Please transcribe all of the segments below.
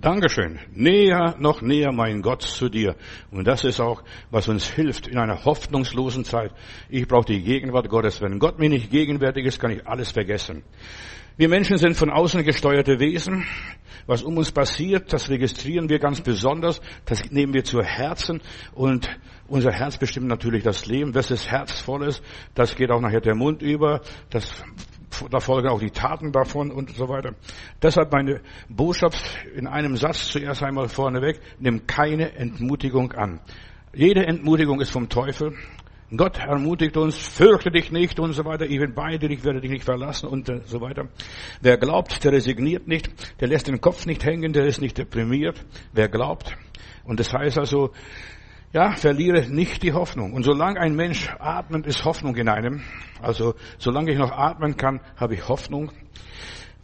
Dankeschön. Näher, noch näher, mein Gott, zu dir. Und das ist auch, was uns hilft in einer hoffnungslosen Zeit. Ich brauche die Gegenwart Gottes. Wenn Gott mir nicht gegenwärtig ist, kann ich alles vergessen. Wir Menschen sind von außen gesteuerte Wesen. Was um uns passiert, das registrieren wir ganz besonders. Das nehmen wir zu Herzen. Und unser Herz bestimmt natürlich das Leben. Das ist herzvoll ist, das geht auch nachher der Mund über. Das da folgen auch die Taten davon und so weiter. Deshalb meine Botschaft in einem Satz zuerst einmal vorneweg, nimm keine Entmutigung an. Jede Entmutigung ist vom Teufel. Gott ermutigt uns, fürchte dich nicht und so weiter, ich bin bei dir, ich werde dich nicht verlassen und so weiter. Wer glaubt, der resigniert nicht, der lässt den Kopf nicht hängen, der ist nicht deprimiert. Wer glaubt. Und das heißt also, ja, verliere nicht die Hoffnung. Und solange ein Mensch atmet, ist Hoffnung in einem. Also, solange ich noch atmen kann, habe ich Hoffnung.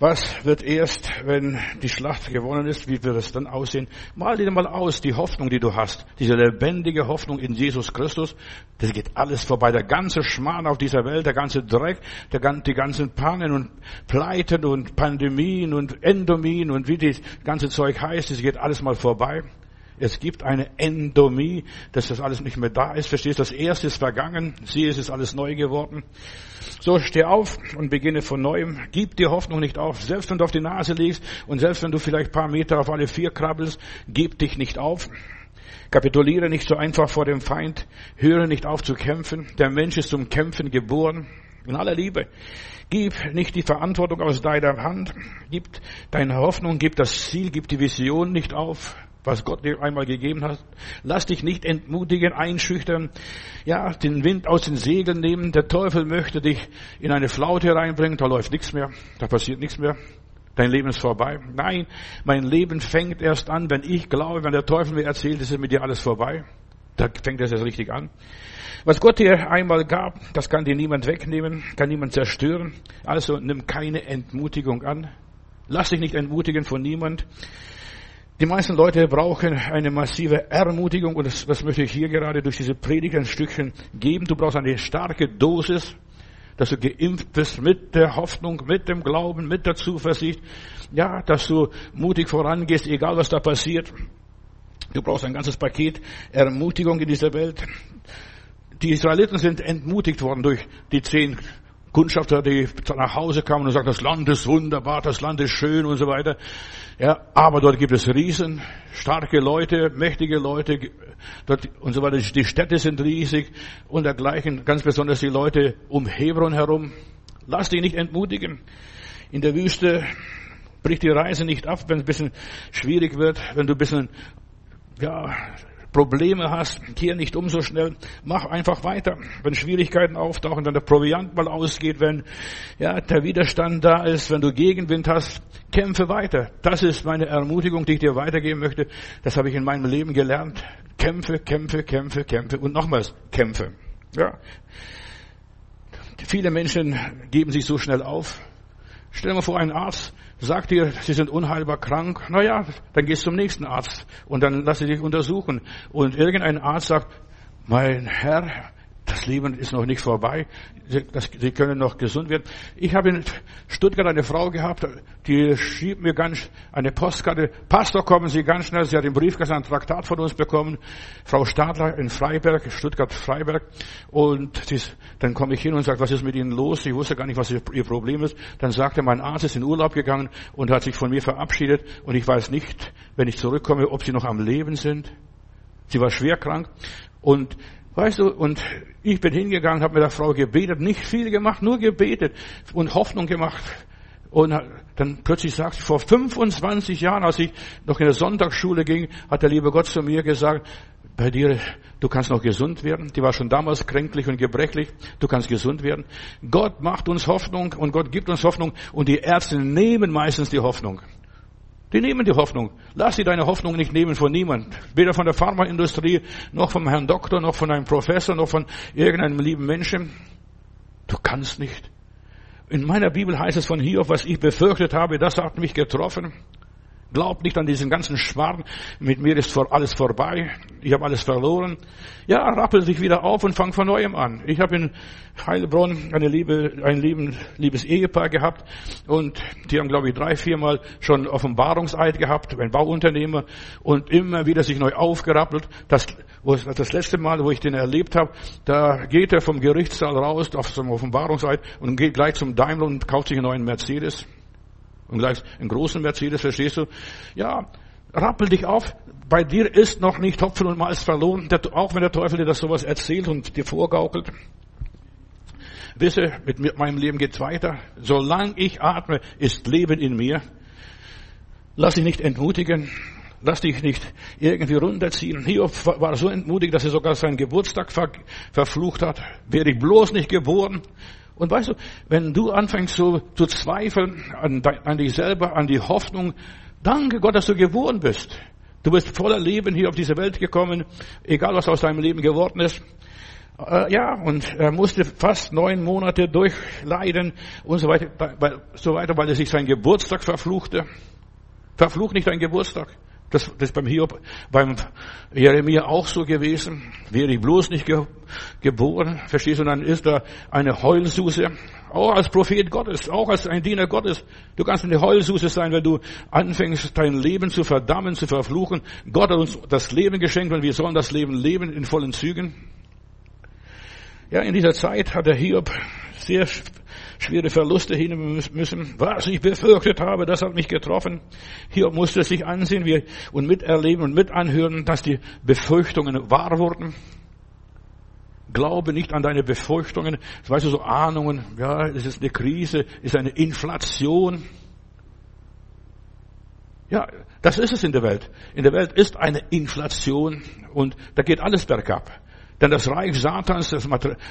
Was wird erst, wenn die Schlacht gewonnen ist, wie wird es dann aussehen? Mal dir mal aus, die Hoffnung, die du hast. Diese lebendige Hoffnung in Jesus Christus. Das geht alles vorbei. Der ganze Schmarrn auf dieser Welt, der ganze Dreck, der, die ganzen Pannen und Pleiten und Pandemien und Endomien und wie das ganze Zeug heißt, das geht alles mal vorbei. Es gibt eine Endomie, dass das alles nicht mehr da ist. Verstehst? Das erste ist vergangen. Siehe, es ist alles neu geworden. So, steh auf und beginne von neuem. Gib die Hoffnung nicht auf. Selbst wenn du auf die Nase liegst und selbst wenn du vielleicht paar Meter auf alle vier krabbelst, gib dich nicht auf. Kapituliere nicht so einfach vor dem Feind. Höre nicht auf zu kämpfen. Der Mensch ist zum Kämpfen geboren. In aller Liebe. Gib nicht die Verantwortung aus deiner Hand. Gib deine Hoffnung, gib das Ziel, gib die Vision nicht auf was Gott dir einmal gegeben hat. Lass dich nicht entmutigen, einschüchtern, ja, den Wind aus den Segeln nehmen. Der Teufel möchte dich in eine Flaute reinbringen, da läuft nichts mehr, da passiert nichts mehr. Dein Leben ist vorbei. Nein, mein Leben fängt erst an, wenn ich glaube, wenn der Teufel mir erzählt, es ist mit dir alles vorbei. Da fängt es erst richtig an. Was Gott dir einmal gab, das kann dir niemand wegnehmen, kann niemand zerstören. Also nimm keine Entmutigung an. Lass dich nicht entmutigen von niemand. Die meisten Leute brauchen eine massive Ermutigung und das, das möchte ich hier gerade durch diese Predigt ein Stückchen geben. Du brauchst eine starke Dosis, dass du geimpft bist mit der Hoffnung, mit dem Glauben, mit der Zuversicht. Ja, dass du mutig vorangehst, egal was da passiert. Du brauchst ein ganzes Paket Ermutigung in dieser Welt. Die Israeliten sind entmutigt worden durch die zehn Kundschafter, die nach Hause kamen und sagten, das Land ist wunderbar, das Land ist schön und so weiter. Ja, aber dort gibt es Riesen, starke Leute, mächtige Leute, dort und so weiter. Die Städte sind riesig und dergleichen, ganz besonders die Leute um Hebron herum. Lass dich nicht entmutigen. In der Wüste bricht die Reise nicht ab, wenn es ein bisschen schwierig wird, wenn du ein bisschen, ja, Probleme hast, kehr nicht um so schnell, mach einfach weiter. Wenn Schwierigkeiten auftauchen, wenn der Proviant mal ausgeht, wenn ja, der Widerstand da ist, wenn du Gegenwind hast, kämpfe weiter. Das ist meine Ermutigung, die ich dir weitergeben möchte. Das habe ich in meinem Leben gelernt. Kämpfe, kämpfe, kämpfe, kämpfe und nochmals kämpfe. Ja. Viele Menschen geben sich so schnell auf. Stell dir mal vor, ein Arzt sagt dir, sie sind unheilbar krank, na ja, dann gehst du zum nächsten Arzt und dann lass sie dich untersuchen. Und irgendein Arzt sagt, mein Herr, das Leben ist noch nicht vorbei. Sie, das, Sie können noch gesund werden. Ich habe in Stuttgart eine Frau gehabt, die schrieb mir ganz eine Postkarte. Pastor, kommen Sie ganz schnell. Sie hat im Briefkasten ein Traktat von uns bekommen. Frau Stadler in Freiberg, Stuttgart-Freiberg. Und sie, dann komme ich hin und sage, was ist mit Ihnen los? Ich wusste gar nicht, was Ihr Problem ist. Dann sagte mein Arzt ist in Urlaub gegangen und hat sich von mir verabschiedet. Und ich weiß nicht, wenn ich zurückkomme, ob Sie noch am Leben sind. Sie war schwer krank. Und Weißt du, und ich bin hingegangen, habe mit der Frau gebetet, nicht viel gemacht, nur gebetet und Hoffnung gemacht. Und dann plötzlich sagt sie, vor 25 Jahren, als ich noch in der Sonntagsschule ging, hat der liebe Gott zu mir gesagt, bei dir, du kannst noch gesund werden. Die war schon damals kränklich und gebrechlich. Du kannst gesund werden. Gott macht uns Hoffnung und Gott gibt uns Hoffnung und die Ärzte nehmen meistens die Hoffnung. Die nehmen die Hoffnung. Lass sie deine Hoffnung nicht nehmen von niemand. Weder von der Pharmaindustrie, noch vom Herrn Doktor, noch von einem Professor, noch von irgendeinem lieben Menschen. Du kannst nicht. In meiner Bibel heißt es von hier, was ich befürchtet habe, das hat mich getroffen. Glaub nicht an diesen ganzen Schwarm. Mit mir ist alles vorbei. Ich habe alles verloren. Ja, rappel sich wieder auf und fang von neuem an. Ich habe in Heilbronn eine liebe, ein lieben, liebes Ehepaar gehabt und die haben, glaube ich, drei, viermal schon Offenbarungseid gehabt, ein Bauunternehmer und immer wieder sich neu aufgerappelt. Das, das letzte Mal, wo ich den erlebt habe, da geht er vom Gerichtssaal raus auf einem Offenbarungseid und geht gleich zum Daimler und kauft sich einen neuen Mercedes. Und gleich einen großen Mercedes, verstehst du? Ja, rappel dich auf. Bei dir ist noch nicht Hopfen und Malz verloren, auch wenn der Teufel dir das sowas erzählt und dir vorgaukelt. Wisse, mit meinem Leben geht's weiter. Solange ich atme, ist Leben in mir. Lass dich nicht entmutigen. Lass dich nicht irgendwie runterziehen. Hiob war so entmutigt, dass er sogar seinen Geburtstag verflucht hat. Wäre ich bloß nicht geboren. Und weißt du, wenn du anfängst so zu zweifeln an, an dich selber, an die Hoffnung, danke Gott, dass du geboren bist. Du bist voller Leben hier auf diese Welt gekommen, egal was aus deinem Leben geworden ist. Äh, ja, und er musste fast neun Monate durchleiden und so weiter, weil, so weiter, weil er sich seinen Geburtstag verfluchte. Verfluch nicht deinen Geburtstag. Das, das ist beim Hiob, beim Jeremia auch so gewesen. Wäre ich bloß nicht ge, geboren, verstehst du, dann ist da eine Heulsuse. Auch als Prophet Gottes, auch als ein Diener Gottes. Du kannst eine Heulsuse sein, wenn du anfängst, dein Leben zu verdammen, zu verfluchen. Gott hat uns das Leben geschenkt und wir sollen das Leben leben in vollen Zügen. Ja, in dieser Zeit hat der Hiob sehr schwere Verluste hinnehmen müssen. Was ich befürchtet habe, das hat mich getroffen. Hier musste sich ansehen und miterleben und mitanhören, dass die Befürchtungen wahr wurden. Glaube nicht an deine Befürchtungen. Weißt du, so Ahnungen. Ja, es ist eine Krise, es ist eine Inflation. Ja, das ist es in der Welt. In der Welt ist eine Inflation und da geht alles bergab. Denn das Reich Satans, das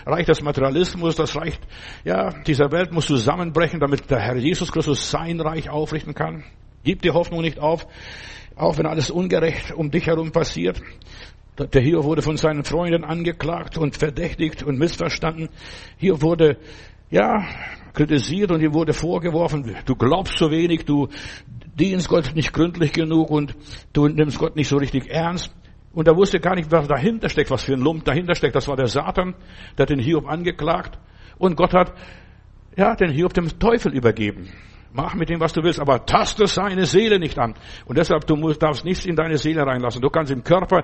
Reich des Materialismus, das Reich ja, dieser Welt muss zusammenbrechen, damit der Herr Jesus Christus sein Reich aufrichten kann. Gib die Hoffnung nicht auf, auch wenn alles ungerecht um dich herum passiert. Der Hiob wurde von seinen Freunden angeklagt und verdächtigt und missverstanden. Hier wurde, ja, kritisiert und ihm wurde vorgeworfen, du glaubst so wenig, du dienst Gott nicht gründlich genug und du nimmst Gott nicht so richtig ernst. Und er wusste gar nicht, was dahinter steckt, was für ein Lump dahinter steckt. Das war der Satan, der hat den Hiob angeklagt. Und Gott hat, ja, den Hiob dem Teufel übergeben. Mach mit dem, was du willst, aber taste seine Seele nicht an. Und deshalb, du musst, darfst nichts in deine Seele reinlassen. Du kannst im Körper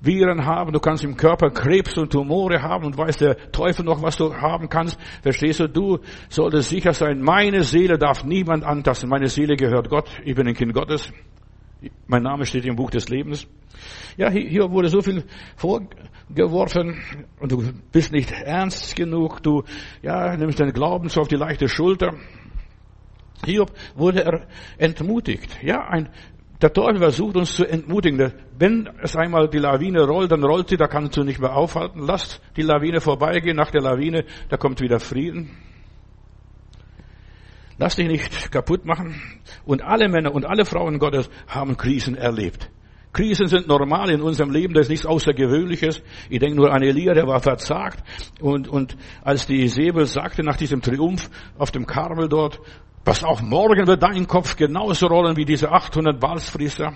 Viren haben, du kannst im Körper Krebs und Tumore haben und weiß der Teufel noch, was du haben kannst. Verstehst du? Du solltest sicher sein, meine Seele darf niemand antasten. Meine Seele gehört Gott. Ich bin ein Kind Gottes. Mein Name steht im Buch des Lebens. Ja, hier wurde so viel vorgeworfen und du bist nicht ernst genug, du, ja, nimmst deinen Glauben so auf die leichte Schulter. Hiob wurde er entmutigt. Ja, ein, der Teufel versucht uns zu entmutigen. Wenn es einmal die Lawine rollt, dann rollt sie, da kannst du nicht mehr aufhalten. Lasst die Lawine vorbeigehen. Nach der Lawine, da kommt wieder Frieden. Lass dich nicht kaputt machen. Und alle Männer und alle Frauen Gottes haben Krisen erlebt. Krisen sind normal in unserem Leben, das ist nichts Außergewöhnliches. Ich denke nur an Elia, der war verzagt. Und, und als die Säbel sagte nach diesem Triumph auf dem Karmel dort, pass auf, morgen wird dein Kopf genauso rollen wie diese 800 Balspriester.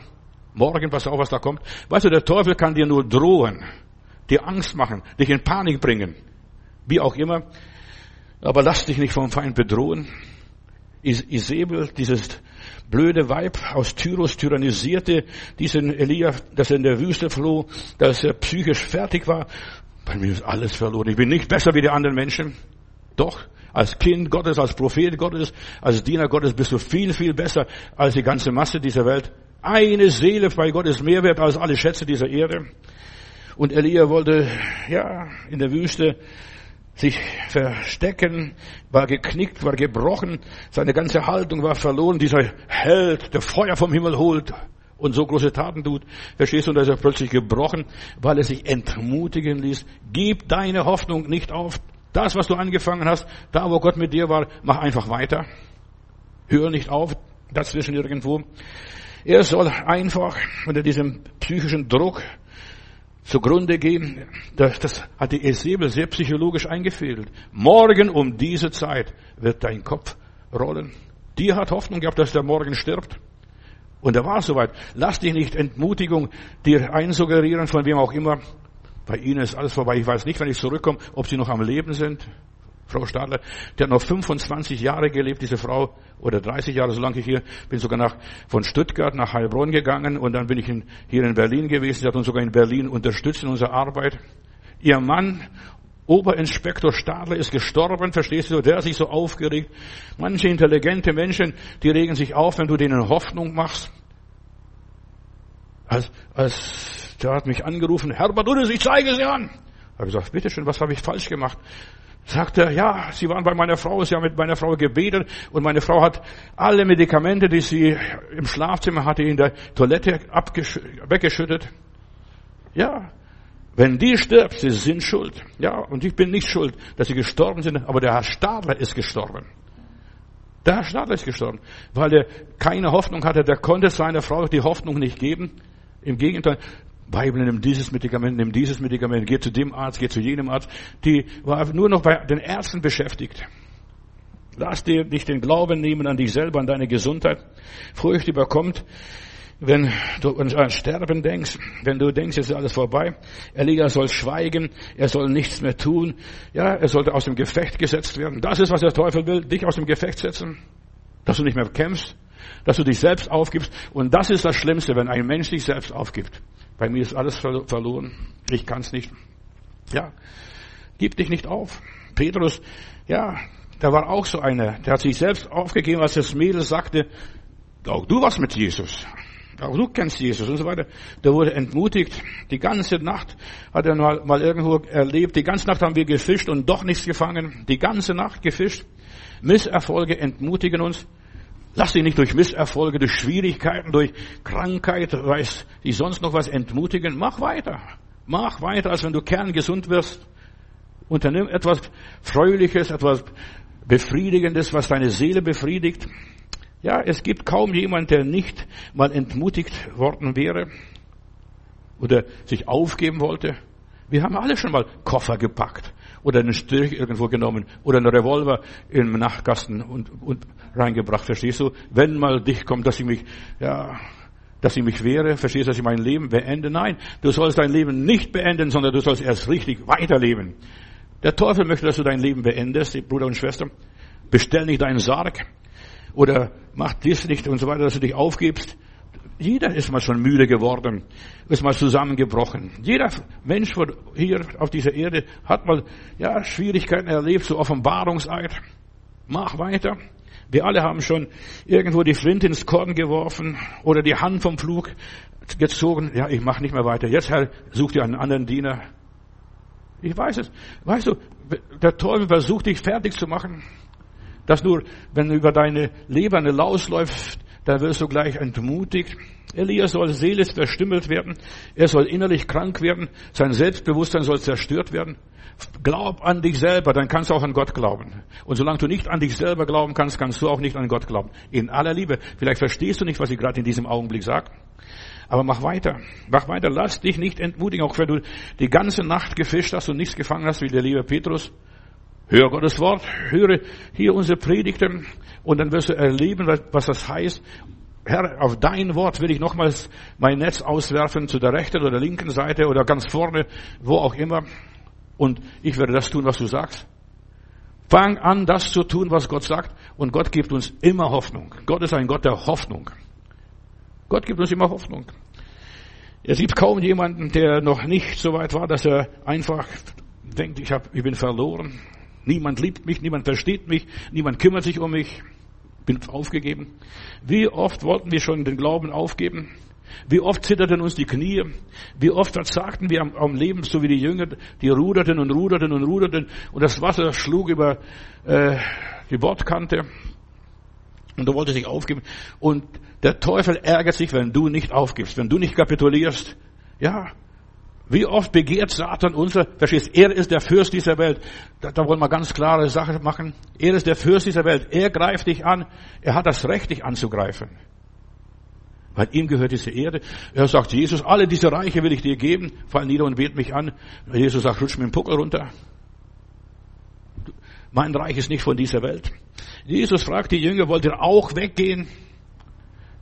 Morgen, pass auf, was da kommt. Weißt du, der Teufel kann dir nur drohen, dir Angst machen, dich in Panik bringen. Wie auch immer. Aber lass dich nicht vom Feind bedrohen. Isabel, dieses blöde Weib aus Tyrus tyrannisierte diesen Elia, dass er in der Wüste floh, dass er psychisch fertig war. Bei mir ist alles verloren. Ich bin nicht besser wie die anderen Menschen. Doch, als Kind Gottes, als Prophet Gottes, als Diener Gottes bist du viel, viel besser als die ganze Masse dieser Welt. Eine Seele bei Gott ist mehr wert als alle Schätze dieser Erde. Und Elia wollte, ja, in der Wüste sich verstecken, war geknickt, war gebrochen, seine ganze Haltung war verloren. Dieser Held, der Feuer vom Himmel holt und so große Taten tut, verstehst du, und da ist er plötzlich gebrochen, weil er sich entmutigen ließ. Gib deine Hoffnung nicht auf. Das, was du angefangen hast, da wo Gott mit dir war, mach einfach weiter. Hör nicht auf, dazwischen irgendwo. Er soll einfach unter diesem psychischen Druck zugrunde gehen. Das, das hat die Esebel sehr psychologisch eingefädelt. Morgen um diese Zeit wird dein Kopf rollen. Die hat Hoffnung gehabt, dass der morgen stirbt. Und er war soweit. Lass dich nicht Entmutigung dir einsuggerieren, von wem auch immer. Bei ihnen ist alles vorbei. Ich weiß nicht, wenn ich zurückkomme, ob sie noch am Leben sind. Frau Stadler, die hat noch 25 Jahre gelebt, diese Frau, oder 30 Jahre, solange ich hier bin, sogar nach, von Stuttgart nach Heilbronn gegangen und dann bin ich in, hier in Berlin gewesen. Sie hat uns sogar in Berlin unterstützt in unserer Arbeit. Ihr Mann, Oberinspektor Stadler, ist gestorben, verstehst du? Der hat sich so aufgeregt. Manche intelligente Menschen, die regen sich auf, wenn du denen Hoffnung machst. Als, als, der hat mich angerufen, Herbert Udes, ich zeige sie an. Ich habe gesagt, bitteschön, was habe ich falsch gemacht? Sagt er, ja, Sie waren bei meiner Frau, Sie haben mit meiner Frau gebetet und meine Frau hat alle Medikamente, die sie im Schlafzimmer hatte, in der Toilette weggeschüttet. Ja, wenn die stirbt, sie sind schuld. Ja, und ich bin nicht schuld, dass sie gestorben sind, aber der Herr Stadler ist gestorben. Der Herr Stadler ist gestorben, weil er keine Hoffnung hatte, der konnte seiner Frau die Hoffnung nicht geben. Im Gegenteil, Bible, nimm dieses Medikament, nimm dieses Medikament, geh zu dem Arzt, geh zu jenem Arzt. Die war nur noch bei den Ärzten beschäftigt. Lass dir nicht den Glauben nehmen an dich selber, an deine Gesundheit. Furcht überkommt, wenn du an Sterben denkst, wenn du denkst, jetzt ist alles vorbei. Elia soll schweigen, er soll nichts mehr tun. Ja, er sollte aus dem Gefecht gesetzt werden. Das ist, was der Teufel will, dich aus dem Gefecht setzen. Dass du nicht mehr kämpfst, dass du dich selbst aufgibst. Und das ist das Schlimmste, wenn ein Mensch sich selbst aufgibt. Bei mir ist alles verloren. Ich kann es nicht. Ja, gib dich nicht auf. Petrus, ja, der war auch so einer. Der hat sich selbst aufgegeben, als das Mädel sagte, auch du warst mit Jesus. Auch du kennst Jesus und so weiter. Der wurde entmutigt. Die ganze Nacht hat er mal, mal irgendwo erlebt. Die ganze Nacht haben wir gefischt und doch nichts gefangen. Die ganze Nacht gefischt. Misserfolge entmutigen uns. Lass dich nicht durch Misserfolge, durch Schwierigkeiten, durch Krankheit, weiß dich sonst noch was entmutigen. Mach weiter. Mach weiter, als wenn du kerngesund wirst. Unternimm etwas Fröhliches, etwas Befriedigendes, was deine Seele befriedigt. Ja, es gibt kaum jemand, der nicht mal entmutigt worden wäre oder sich aufgeben wollte. Wir haben alle schon mal Koffer gepackt oder einen Strich irgendwo genommen oder einen Revolver im Nachtkasten und, und reingebracht, verstehst du? Wenn mal dich kommt, dass ich mich, ja, dass ich mich wehre, verstehst du, dass ich mein Leben beende? Nein, du sollst dein Leben nicht beenden, sondern du sollst erst richtig weiterleben. Der Teufel möchte, dass du dein Leben beendest, Bruder und Schwester. Bestell nicht deinen Sarg oder mach dies nicht und so weiter, dass du dich aufgibst. Jeder ist mal schon müde geworden, ist mal zusammengebrochen. Jeder Mensch hier auf dieser Erde hat mal ja, Schwierigkeiten erlebt, so Offenbarungseid. Mach weiter. Wir alle haben schon irgendwo die Flinte ins Korn geworfen oder die Hand vom Flug gezogen. Ja, ich mache nicht mehr weiter. Jetzt, Herr, such dir einen anderen Diener. Ich weiß es. Weißt du, der Teufel versucht dich fertig zu machen. Dass nur, wenn über deine Leber eine Laus läuft, da wirst du gleich entmutigt. Elia soll seelisch verstümmelt werden. Er soll innerlich krank werden. Sein Selbstbewusstsein soll zerstört werden. Glaub an dich selber, dann kannst du auch an Gott glauben. Und solange du nicht an dich selber glauben kannst, kannst du auch nicht an Gott glauben. In aller Liebe. Vielleicht verstehst du nicht, was ich gerade in diesem Augenblick sage. Aber mach weiter. Mach weiter. Lass dich nicht entmutigen, auch wenn du die ganze Nacht gefischt hast und nichts gefangen hast, wie der liebe Petrus. Hör Gottes Wort, höre hier unsere Predigten und dann wirst du erleben, was das heißt. Herr, auf dein Wort will ich nochmals mein Netz auswerfen zu der rechten oder linken Seite oder ganz vorne, wo auch immer. Und ich werde das tun, was du sagst. Fang an, das zu tun, was Gott sagt. Und Gott gibt uns immer Hoffnung. Gott ist ein Gott der Hoffnung. Gott gibt uns immer Hoffnung. Es gibt kaum jemanden, der noch nicht so weit war, dass er einfach denkt, ich, hab, ich bin verloren. Niemand liebt mich, niemand versteht mich, niemand kümmert sich um mich. Bin aufgegeben. Wie oft wollten wir schon den Glauben aufgeben? Wie oft zitterten uns die Knie? Wie oft verzagten wir am, am, Leben, so wie die Jünger, die ruderten und ruderten und ruderten und das Wasser schlug über äh, die Bordkante und du wolltest dich aufgeben. Und der Teufel ärgert sich, wenn du nicht aufgibst, wenn du nicht kapitulierst. Ja, wie oft begehrt Satan unser, verstehst, er ist der Fürst dieser Welt. Da, da wollen wir ganz klare Sache machen. Er ist der Fürst dieser Welt. Er greift dich an. Er hat das Recht, dich anzugreifen. Weil ihm gehört diese Erde. Er sagt, Jesus, alle diese Reiche will ich dir geben. Fall nieder und bet mich an. Jesus sagt, rutsch mir den Puckel runter. Mein Reich ist nicht von dieser Welt. Jesus fragt die Jünger, wollt ihr auch weggehen?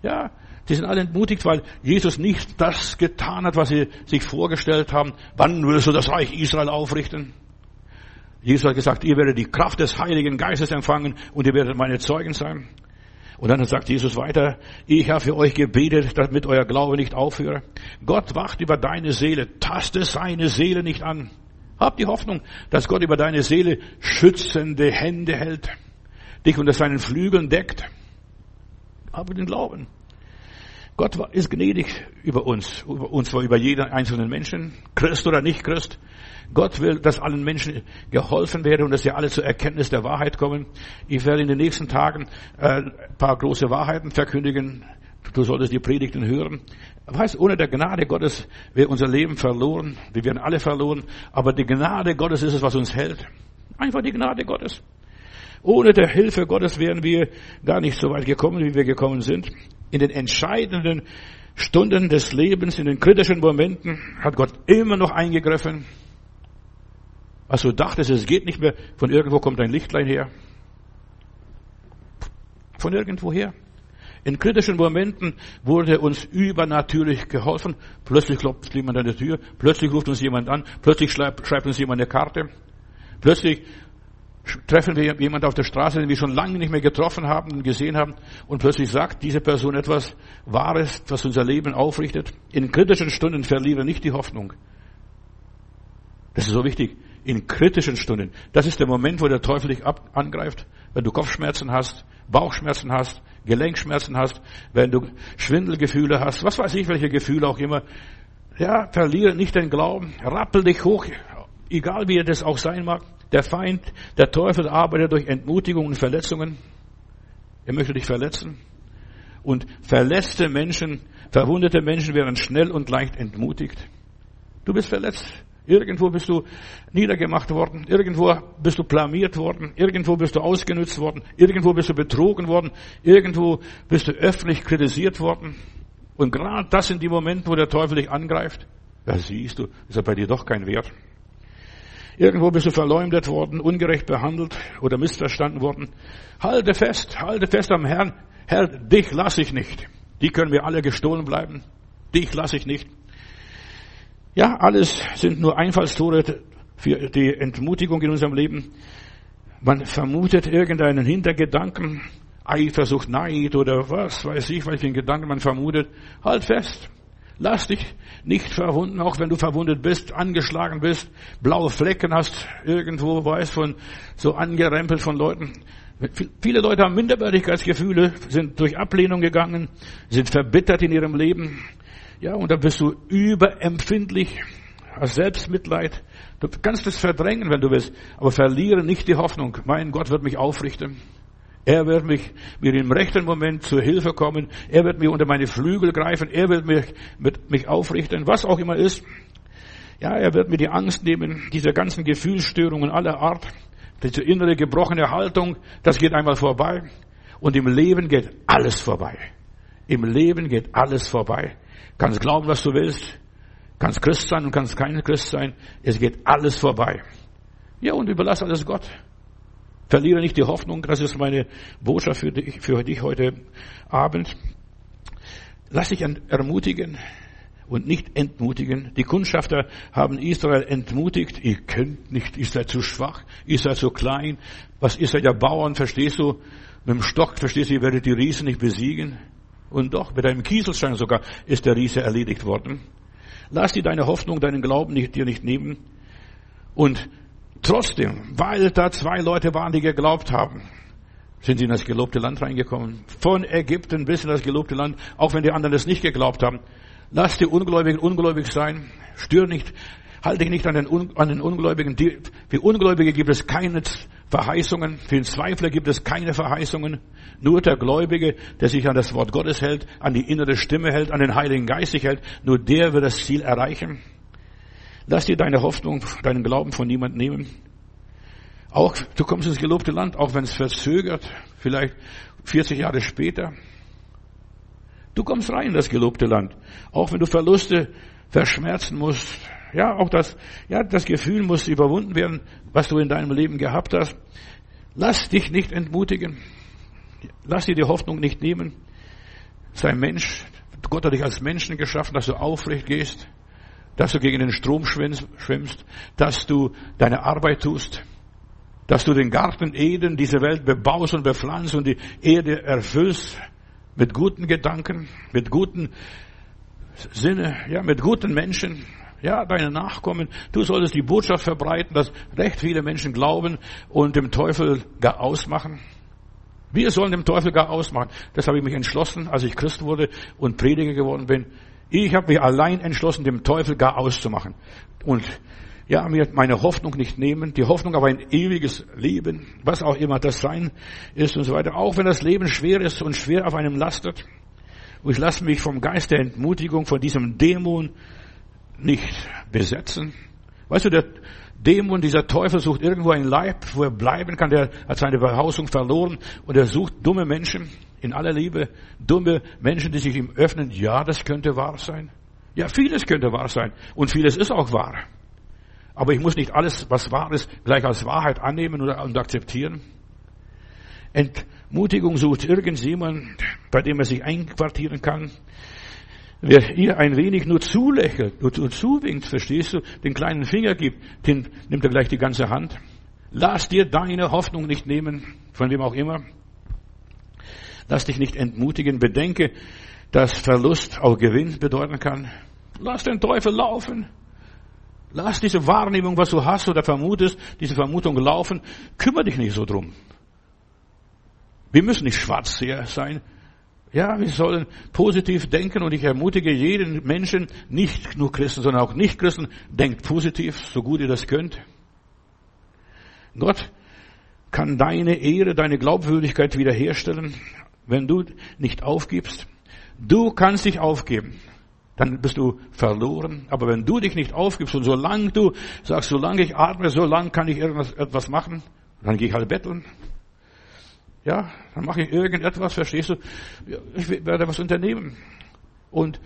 Ja, Sie sind alle entmutigt, weil Jesus nicht das getan hat, was sie sich vorgestellt haben. Wann wirst du das Reich Israel aufrichten? Jesus hat gesagt, ihr werdet die Kraft des Heiligen Geistes empfangen und ihr werdet meine Zeugen sein. Und dann sagt Jesus weiter, ich habe für euch gebetet, damit euer Glaube nicht aufhöre. Gott wacht über deine Seele, taste seine Seele nicht an. Hab die Hoffnung, dass Gott über deine Seele schützende Hände hält, dich unter seinen Flügeln deckt. Habe den Glauben. Gott ist gnädig über uns, über uns, über jeden einzelnen Menschen, Christ oder nicht Christ. Gott will, dass allen Menschen geholfen werde und dass sie alle zur Erkenntnis der Wahrheit kommen. Ich werde in den nächsten Tagen äh, ein paar große Wahrheiten verkündigen. Du solltest die Predigten hören. Weißt, ohne der Gnade Gottes wäre unser Leben verloren. Wir werden alle verloren. Aber die Gnade Gottes ist es, was uns hält. Einfach die Gnade Gottes. Ohne der Hilfe Gottes wären wir gar nicht so weit gekommen, wie wir gekommen sind. In den entscheidenden Stunden des Lebens, in den kritischen Momenten hat Gott immer noch eingegriffen. Was du dachtest, es geht nicht mehr, von irgendwo kommt ein Lichtlein her. Von irgendwo her. In kritischen Momenten wurde uns übernatürlich geholfen. Plötzlich klopft jemand an der Tür, plötzlich ruft uns jemand an, plötzlich schreibt, schreibt uns jemand eine Karte, plötzlich treffen wir jemanden auf der Straße, den wir schon lange nicht mehr getroffen haben und gesehen haben, und plötzlich sagt diese Person etwas Wahres, was unser Leben aufrichtet. In kritischen Stunden verliere nicht die Hoffnung. Das ist so wichtig in kritischen Stunden. Das ist der Moment, wo der Teufel dich ab, angreift. Wenn du Kopfschmerzen hast, Bauchschmerzen hast, Gelenkschmerzen hast, wenn du Schwindelgefühle hast, was weiß ich, welche Gefühle auch immer. Ja, verliere nicht den Glauben, rappel dich hoch, egal wie er das auch sein mag. Der Feind, der Teufel arbeitet durch Entmutigung und Verletzungen. Er möchte dich verletzen. Und verletzte Menschen, verwundete Menschen werden schnell und leicht entmutigt. Du bist verletzt. Irgendwo bist du niedergemacht worden, irgendwo bist du blamiert worden, irgendwo bist du ausgenutzt worden, irgendwo bist du betrogen worden, irgendwo bist du öffentlich kritisiert worden. Und gerade das sind die Momente, wo der Teufel dich angreift. Da siehst du, ist er bei dir doch kein Wert. Irgendwo bist du verleumdet worden, ungerecht behandelt oder missverstanden worden. Halte fest, halte fest am Herrn. Herr, dich lasse ich nicht. Die können wir alle gestohlen bleiben. Dich lasse ich nicht. Ja, alles sind nur Einfallstore für die Entmutigung in unserem Leben. Man vermutet irgendeinen Hintergedanken, Eifersucht, Neid oder was weiß ich, welchen Gedanken man vermutet. Halt fest. Lass dich nicht verwunden, auch wenn du verwundet bist, angeschlagen bist, blaue Flecken hast, irgendwo, weiß von, so angerempelt von Leuten. Viele Leute haben Minderwertigkeitsgefühle, sind durch Ablehnung gegangen, sind verbittert in ihrem Leben, ja, und dann bist du überempfindlich, hast Selbstmitleid. Du kannst es verdrängen, wenn du willst, aber verliere nicht die Hoffnung. Mein Gott wird mich aufrichten. Er wird mich, mir im rechten Moment zur Hilfe kommen. Er wird mir unter meine Flügel greifen. Er wird mich, mit, mich aufrichten, was auch immer ist. Ja, er wird mir die Angst nehmen, diese ganzen Gefühlsstörungen aller Art, diese innere gebrochene Haltung, das geht einmal vorbei. Und im Leben geht alles vorbei. Im Leben geht alles vorbei. Kannst glauben, was du willst. Kannst Christ sein und kannst kein Christ sein. Es geht alles vorbei. Ja, und überlass alles Gott. Verliere nicht die Hoffnung. Das ist meine Botschaft für dich, für dich heute Abend. Lass dich ermutigen und nicht entmutigen. Die Kundschafter haben Israel entmutigt. Ihr könnt nicht, ihr seid zu schwach, ihr seid zu klein. Was ist ja Bauern, verstehst du? Mit dem Stock, verstehst du, ihr werdet die Riesen nicht besiegen. Und doch, mit einem Kieselstein sogar ist der Riese erledigt worden. Lass dir deine Hoffnung, deinen Glauben nicht, dir nicht nehmen. Und trotzdem, weil da zwei Leute waren, die geglaubt haben, sind sie in das gelobte Land reingekommen. Von Ägypten bis in das gelobte Land, auch wenn die anderen es nicht geglaubt haben. Lass die Ungläubigen ungläubig sein. Stör nicht, halte dich nicht an den, an den Ungläubigen. Die, für Ungläubige gibt es keine Verheißungen. Für den Zweifler gibt es keine Verheißungen. Nur der Gläubige, der sich an das Wort Gottes hält, an die innere Stimme hält, an den Heiligen Geist sich hält, nur der wird das Ziel erreichen. Lass dir deine Hoffnung, deinen Glauben von niemand nehmen. Auch du kommst ins gelobte Land, auch wenn es verzögert, vielleicht 40 Jahre später. Du kommst rein in das gelobte Land, auch wenn du Verluste verschmerzen musst. Ja, auch das, ja, das Gefühl muss überwunden werden, was du in deinem Leben gehabt hast. Lass dich nicht entmutigen. Lass dir die Hoffnung nicht nehmen. Sei Mensch. Gott hat dich als Menschen geschaffen, dass du aufrecht gehst, dass du gegen den Strom schwimmst, dass du deine Arbeit tust, dass du den Garten Eden, diese Welt bebaust und bepflanzt und die Erde erfüllst mit guten Gedanken, mit guten Sinne, ja, mit guten Menschen, ja, deine Nachkommen. Du solltest die Botschaft verbreiten, dass recht viele Menschen glauben und dem Teufel gar ausmachen. Wir sollen dem Teufel gar ausmachen. Das habe ich mich entschlossen, als ich Christ wurde und Prediger geworden bin. Ich habe mich allein entschlossen, dem Teufel gar auszumachen. Und ja, mir meine Hoffnung nicht nehmen, die Hoffnung auf ein ewiges Leben, was auch immer das sein ist und so weiter. Auch wenn das Leben schwer ist und schwer auf einem lastet. Ich lasse mich vom Geist der Entmutigung, von diesem Dämon nicht besetzen. Weißt du, der Dämon, dieser Teufel sucht irgendwo ein Leib, wo er bleiben kann, der hat seine Behausung verloren und er sucht dumme Menschen in aller Liebe, dumme Menschen, die sich ihm öffnen. Ja, das könnte wahr sein. Ja, vieles könnte wahr sein und vieles ist auch wahr. Aber ich muss nicht alles, was wahr ist, gleich als Wahrheit annehmen und akzeptieren. Entmutigung sucht irgendjemand, bei dem er sich einquartieren kann. Wer ihr ein wenig nur zulächelt, nur zuwinkt, verstehst du, den kleinen Finger gibt, den nimmt er gleich die ganze Hand. Lass dir deine Hoffnung nicht nehmen, von wem auch immer. Lass dich nicht entmutigen. Bedenke, dass Verlust auch Gewinn bedeuten kann. Lass den Teufel laufen. Lass diese Wahrnehmung, was du hast oder vermutest, diese Vermutung laufen. Kümmer dich nicht so drum. Wir müssen nicht schwarzseher sein. Ja, wir sollen positiv denken und ich ermutige jeden Menschen, nicht nur Christen, sondern auch Nicht-Christen, denkt positiv, so gut ihr das könnt. Gott kann deine Ehre, deine Glaubwürdigkeit wiederherstellen, wenn du nicht aufgibst. Du kannst dich aufgeben dann bist du verloren. Aber wenn du dich nicht aufgibst und solange du sagst, solange ich atme, solange kann ich irgendwas etwas machen, dann gehe ich halt betteln. Ja, dann mache ich irgendetwas, verstehst du? Ich werde was unternehmen. Und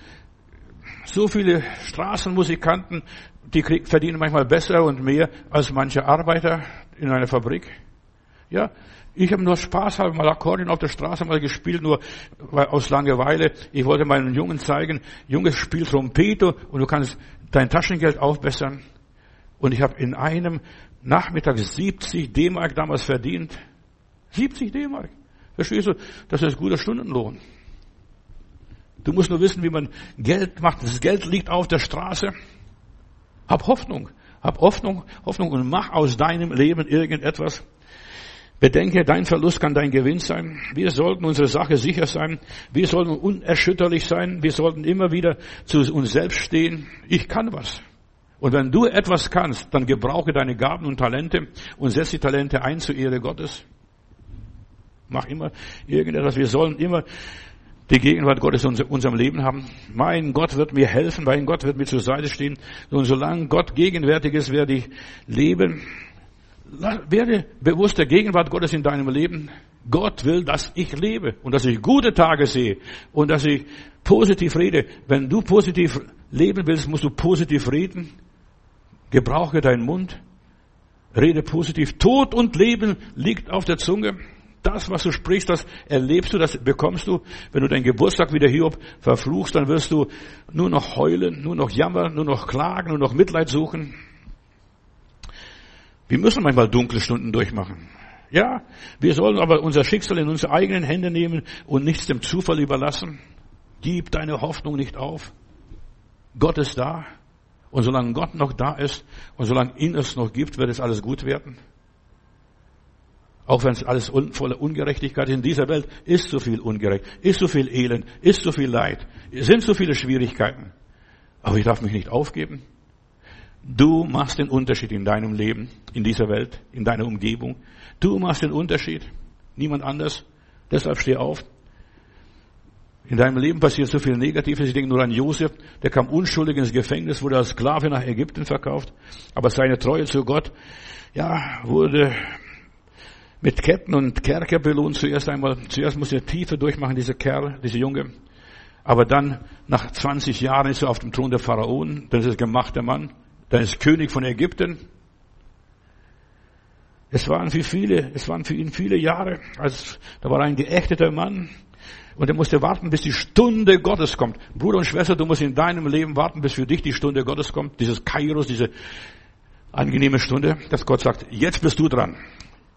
so viele Straßenmusikanten, die verdienen manchmal besser und mehr als manche Arbeiter in einer Fabrik. Ja, ich habe nur Spaß, habe mal Akkordeon auf der Straße mal gespielt, nur aus Langeweile. Ich wollte meinen Jungen zeigen, Junges spielt Trompete und du kannst dein Taschengeld aufbessern. Und ich habe in einem Nachmittag 70 D-Mark damals verdient. 70 D-Mark. Verstehst du? Das ist guter Stundenlohn. Du musst nur wissen, wie man Geld macht. Das Geld liegt auf der Straße. Hab Hoffnung. Hab Hoffnung, Hoffnung und mach aus deinem Leben irgendetwas. Bedenke, dein Verlust kann dein Gewinn sein. Wir sollten unsere Sache sicher sein. Wir sollten unerschütterlich sein. Wir sollten immer wieder zu uns selbst stehen. Ich kann was. Und wenn du etwas kannst, dann gebrauche deine Gaben und Talente und setze die Talente ein zur Ehre Gottes. Mach immer irgendetwas. Wir sollen immer die Gegenwart Gottes in unserem Leben haben. Mein Gott wird mir helfen, mein Gott wird mir zur Seite stehen. Und solange Gott gegenwärtig ist, werde ich leben werde bewusst der Gegenwart Gottes in deinem Leben. Gott will, dass ich lebe und dass ich gute Tage sehe und dass ich positiv rede. Wenn du positiv leben willst, musst du positiv reden. Gebrauche deinen Mund. Rede positiv. Tod und Leben liegt auf der Zunge. Das, was du sprichst, das erlebst du, das bekommst du. Wenn du deinen Geburtstag wieder Hiob verfluchst, dann wirst du nur noch heulen, nur noch jammern, nur noch klagen, nur noch Mitleid suchen. Wir müssen manchmal dunkle Stunden durchmachen. Ja, wir sollen aber unser Schicksal in unsere eigenen Hände nehmen und nichts dem Zufall überlassen. Gib deine Hoffnung nicht auf. Gott ist da. Und solange Gott noch da ist und solange ihn es noch gibt, wird es alles gut werden. Auch wenn es alles voller Ungerechtigkeit. In dieser Welt ist so viel Ungerecht, ist so viel Elend, ist so viel Leid, sind so viele Schwierigkeiten. Aber ich darf mich nicht aufgeben. Du machst den Unterschied in deinem Leben, in dieser Welt, in deiner Umgebung. Du machst den Unterschied. Niemand anders. Deshalb steh auf. In deinem Leben passiert so viel Negatives. Ich denke nur an Josef, der kam unschuldig ins Gefängnis, wurde als Sklave nach Ägypten verkauft. Aber seine Treue zu Gott, ja, wurde mit Ketten und Kerker belohnt. Zuerst einmal, zuerst muss er Tiefe durchmachen, dieser Kerl, dieser Junge. Aber dann, nach 20 Jahren ist er auf dem Thron der Pharaonen. Dann ist er gemachter Mann. Dann ist König von Ägypten. Es waren für viele, es waren für ihn viele Jahre, als, da war ein geächteter Mann. Und er musste warten, bis die Stunde Gottes kommt. Bruder und Schwester, du musst in deinem Leben warten, bis für dich die Stunde Gottes kommt. Dieses Kairos, diese angenehme Stunde, dass Gott sagt, jetzt bist du dran.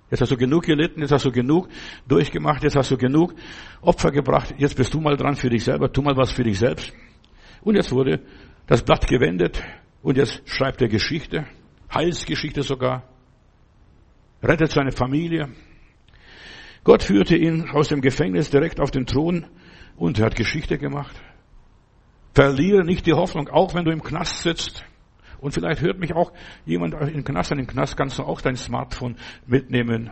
Jetzt hast du genug gelitten, jetzt hast du genug durchgemacht, jetzt hast du genug Opfer gebracht, jetzt bist du mal dran für dich selber, tu mal was für dich selbst. Und jetzt wurde das Blatt gewendet und jetzt schreibt er Geschichte, Heilsgeschichte sogar, rettet seine Familie, Gott führte ihn aus dem Gefängnis direkt auf den Thron und er hat Geschichte gemacht. Verliere nicht die Hoffnung, auch wenn du im Knast sitzt. Und vielleicht hört mich auch jemand im Knast. In den Knast kannst du auch dein Smartphone mitnehmen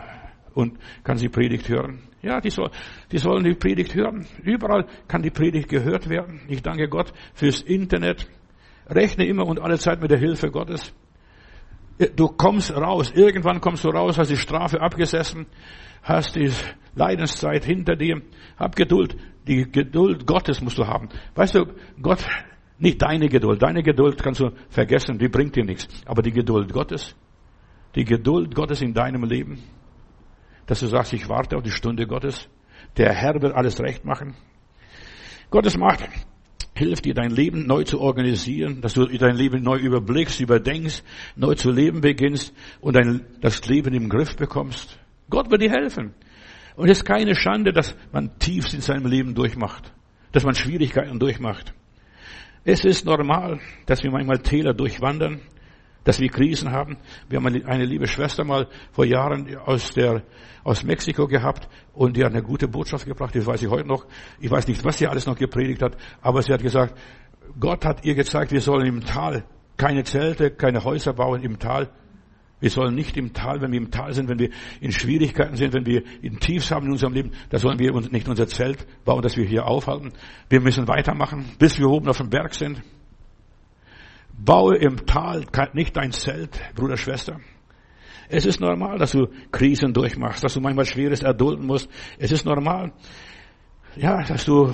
und kann die Predigt hören. Ja, die, soll, die sollen die Predigt hören. Überall kann die Predigt gehört werden. Ich danke Gott fürs Internet. Rechne immer und alle Zeit mit der Hilfe Gottes. Du kommst raus. Irgendwann kommst du raus, hast die Strafe abgesessen hast die Leidenszeit hinter dir. Hab Geduld. Die Geduld Gottes musst du haben. Weißt du, Gott, nicht deine Geduld. Deine Geduld kannst du vergessen, die bringt dir nichts. Aber die Geduld Gottes, die Geduld Gottes in deinem Leben, dass du sagst, ich warte auf die Stunde Gottes. Der Herr wird alles recht machen. Gottes Macht hilft dir, dein Leben neu zu organisieren, dass du dein Leben neu überblickst, überdenkst, neu zu leben beginnst und dein, das Leben im Griff bekommst. Gott wird dir helfen. Und es ist keine Schande, dass man tiefst in seinem Leben durchmacht, dass man Schwierigkeiten durchmacht. Es ist normal, dass wir manchmal Täler durchwandern, dass wir Krisen haben. Wir haben eine liebe Schwester mal vor Jahren aus der, aus Mexiko gehabt und die hat eine gute Botschaft gebracht, das weiß ich heute noch. Ich weiß nicht, was sie alles noch gepredigt hat, aber sie hat gesagt, Gott hat ihr gezeigt, wir sollen im Tal keine Zelte, keine Häuser bauen im Tal, wir sollen nicht im Tal, wenn wir im Tal sind, wenn wir in Schwierigkeiten sind, wenn wir in Tiefs haben in unserem Leben, da sollen wir uns nicht unser Zelt bauen, das wir hier aufhalten. Wir müssen weitermachen, bis wir oben auf dem Berg sind. Baue im Tal nicht dein Zelt, Bruder, Schwester. Es ist normal, dass du Krisen durchmachst, dass du manchmal Schweres erdulden musst. Es ist normal, ja, dass du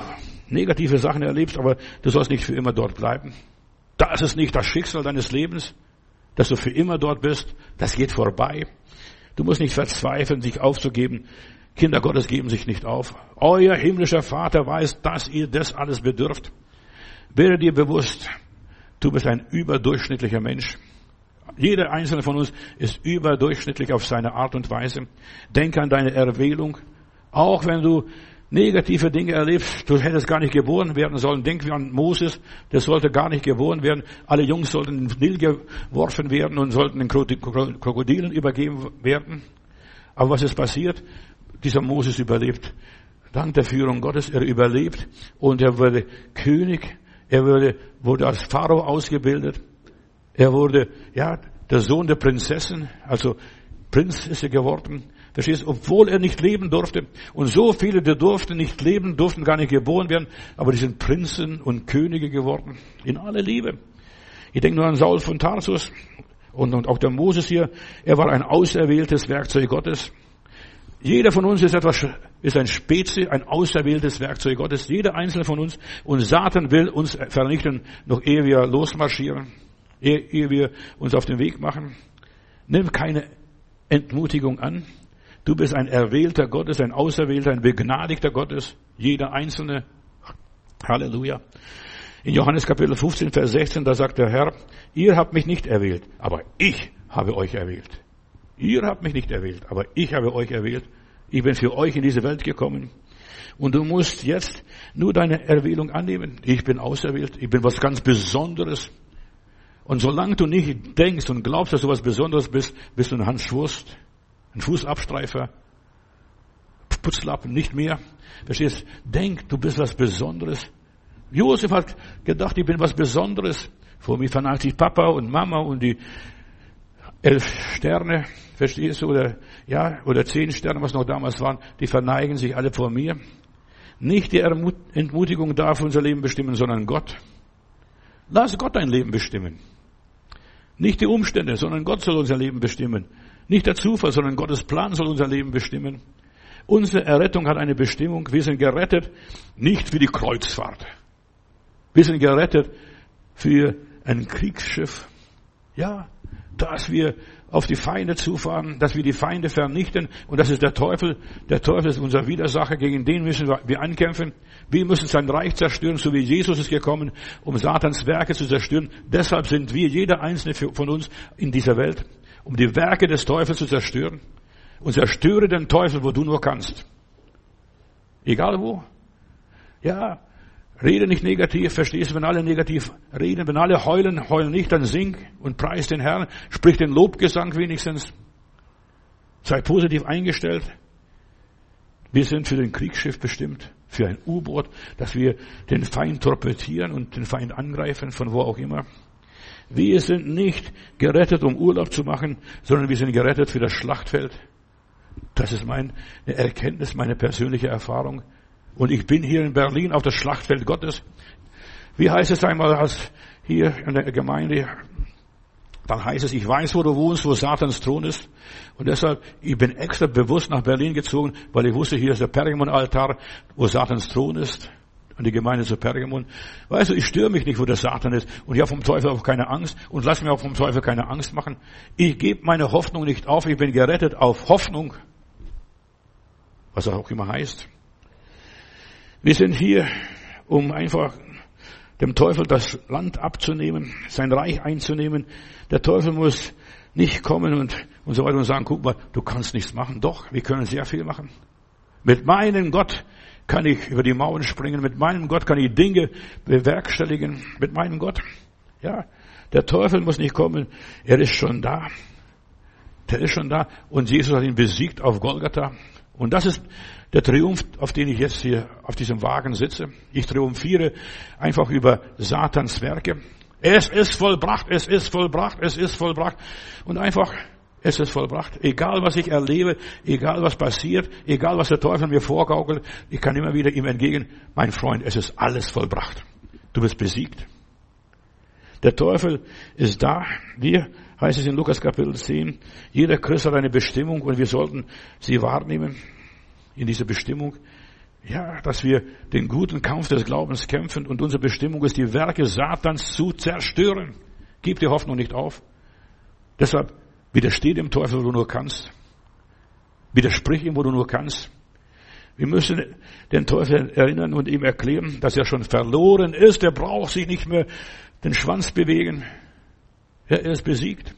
negative Sachen erlebst, aber du sollst nicht für immer dort bleiben. Das ist nicht das Schicksal deines Lebens dass du für immer dort bist, das geht vorbei. Du musst nicht verzweifeln, sich aufzugeben. Kinder Gottes geben sich nicht auf. Euer himmlischer Vater weiß, dass ihr das alles bedürft. Werde dir bewusst, du bist ein überdurchschnittlicher Mensch. Jeder einzelne von uns ist überdurchschnittlich auf seine Art und Weise. Denke an deine Erwählung. Auch wenn du negative Dinge erlebt. Du hättest gar nicht geboren werden sollen. Denk an Moses, der sollte gar nicht geboren werden. Alle Jungs sollten in den Nil geworfen werden und sollten den Krokodilen übergeben werden. Aber was ist passiert? Dieser Moses überlebt. Dank der Führung Gottes, er überlebt und er wurde König. Er wurde, wurde als Pharao ausgebildet. Er wurde, ja, der Sohn der Prinzessin, also Prinz ist er geworden. Verstehst? Obwohl er nicht leben durfte. Und so viele, die durften nicht leben, durften gar nicht geboren werden. Aber die sind Prinzen und Könige geworden. In aller Liebe. Ich denke nur an Saul von Tarsus. Und, und auch der Moses hier. Er war ein auserwähltes Werkzeug Gottes. Jeder von uns ist etwas, ist ein Spezi, ein auserwähltes Werkzeug Gottes. Jeder einzelne von uns. Und Satan will uns vernichten, noch ehe wir losmarschieren. Ehe, ehe wir uns auf den Weg machen. Nimm keine Entmutigung an. Du bist ein erwählter Gottes, ein auserwählter, ein begnadigter Gottes. Jeder Einzelne. Halleluja. In Johannes Kapitel 15, Vers 16, da sagt der Herr, ihr habt mich nicht erwählt, aber ich habe euch erwählt. Ihr habt mich nicht erwählt, aber ich habe euch erwählt. Ich bin für euch in diese Welt gekommen. Und du musst jetzt nur deine Erwählung annehmen. Ich bin auserwählt. Ich bin was ganz Besonderes. Und solange du nicht denkst und glaubst, dass du was Besonderes bist, bist du ein Hans Schwurst ein Fußabstreifer, Putzlappen, nicht mehr. Verstehst? Denk, du bist was Besonderes. Josef hat gedacht, ich bin was Besonderes. Vor mir vernagt sich Papa und Mama und die elf Sterne, verstehst du, oder, ja, oder zehn Sterne, was noch damals waren, die verneigen sich alle vor mir. Nicht die Entmutigung darf unser Leben bestimmen, sondern Gott. Lass Gott dein Leben bestimmen. Nicht die Umstände, sondern Gott soll unser Leben bestimmen. Nicht der Zufall, sondern Gottes Plan soll unser Leben bestimmen. Unsere Errettung hat eine Bestimmung. Wir sind gerettet nicht für die Kreuzfahrt. Wir sind gerettet für ein Kriegsschiff. Ja, dass wir auf die Feinde zufahren, dass wir die Feinde vernichten. Und das ist der Teufel. Der Teufel ist unser Widersacher, gegen den müssen wir ankämpfen. Wir müssen sein Reich zerstören, so wie Jesus ist gekommen, um Satans Werke zu zerstören. Deshalb sind wir, jeder einzelne von uns in dieser Welt, um die Werke des Teufels zu zerstören. Und zerstöre den Teufel, wo du nur kannst. Egal wo. Ja, Rede nicht negativ, verstehst du, wenn alle negativ reden, wenn alle heulen, heulen nicht, dann sing und preis den Herrn, sprich den Lobgesang wenigstens. Sei positiv eingestellt. Wir sind für den Kriegsschiff bestimmt, für ein U-Boot, dass wir den Feind torpedieren und den Feind angreifen, von wo auch immer. Wir sind nicht gerettet, um Urlaub zu machen, sondern wir sind gerettet für das Schlachtfeld. Das ist meine Erkenntnis, meine persönliche Erfahrung. Und ich bin hier in Berlin auf das Schlachtfeld Gottes. Wie heißt es einmal als hier in der Gemeinde? Dann heißt es, ich weiß, wo du wohnst, wo Satans Thron ist. Und deshalb, ich bin extra bewusst nach Berlin gezogen, weil ich wusste, hier ist der Pergamon-Altar, wo Satans Thron ist. Und die Gemeinde zu Pergamon. Weißt du, ich störe mich nicht, wo der Satan ist. Und ich habe vom Teufel auch keine Angst. Und lass mir auch vom Teufel keine Angst machen. Ich gebe meine Hoffnung nicht auf. Ich bin gerettet auf Hoffnung. Was auch immer heißt. Wir sind hier, um einfach dem Teufel das Land abzunehmen, sein Reich einzunehmen. Der Teufel muss nicht kommen und, und so weiter und sagen, guck mal, du kannst nichts machen. Doch, wir können sehr viel machen. Mit meinem Gott kann ich über die Mauern springen. Mit meinem Gott kann ich Dinge bewerkstelligen. Mit meinem Gott. Ja, der Teufel muss nicht kommen. Er ist schon da. Der ist schon da. Und Jesus hat ihn besiegt auf Golgatha. Und das ist der Triumph, auf den ich jetzt hier auf diesem Wagen sitze. Ich triumphiere einfach über Satans Werke. Es ist vollbracht, es ist vollbracht, es ist vollbracht. Und einfach, es ist vollbracht. Egal was ich erlebe, egal was passiert, egal was der Teufel mir vorgaukelt, ich kann immer wieder ihm entgegen, mein Freund, es ist alles vollbracht. Du bist besiegt. Der Teufel ist da. Wir, heißt es in Lukas Kapitel 10, jeder Christ hat eine Bestimmung und wir sollten sie wahrnehmen in dieser Bestimmung. Ja, dass wir den guten Kampf des Glaubens kämpfen und unsere Bestimmung ist, die Werke Satans zu zerstören. Gib die Hoffnung nicht auf. Deshalb widersteh dem Teufel, wo du nur kannst. Widersprich ihm, wo du nur kannst. Wir müssen den Teufel erinnern und ihm erklären, dass er schon verloren ist. Er braucht sich nicht mehr den Schwanz bewegen. Er ist besiegt.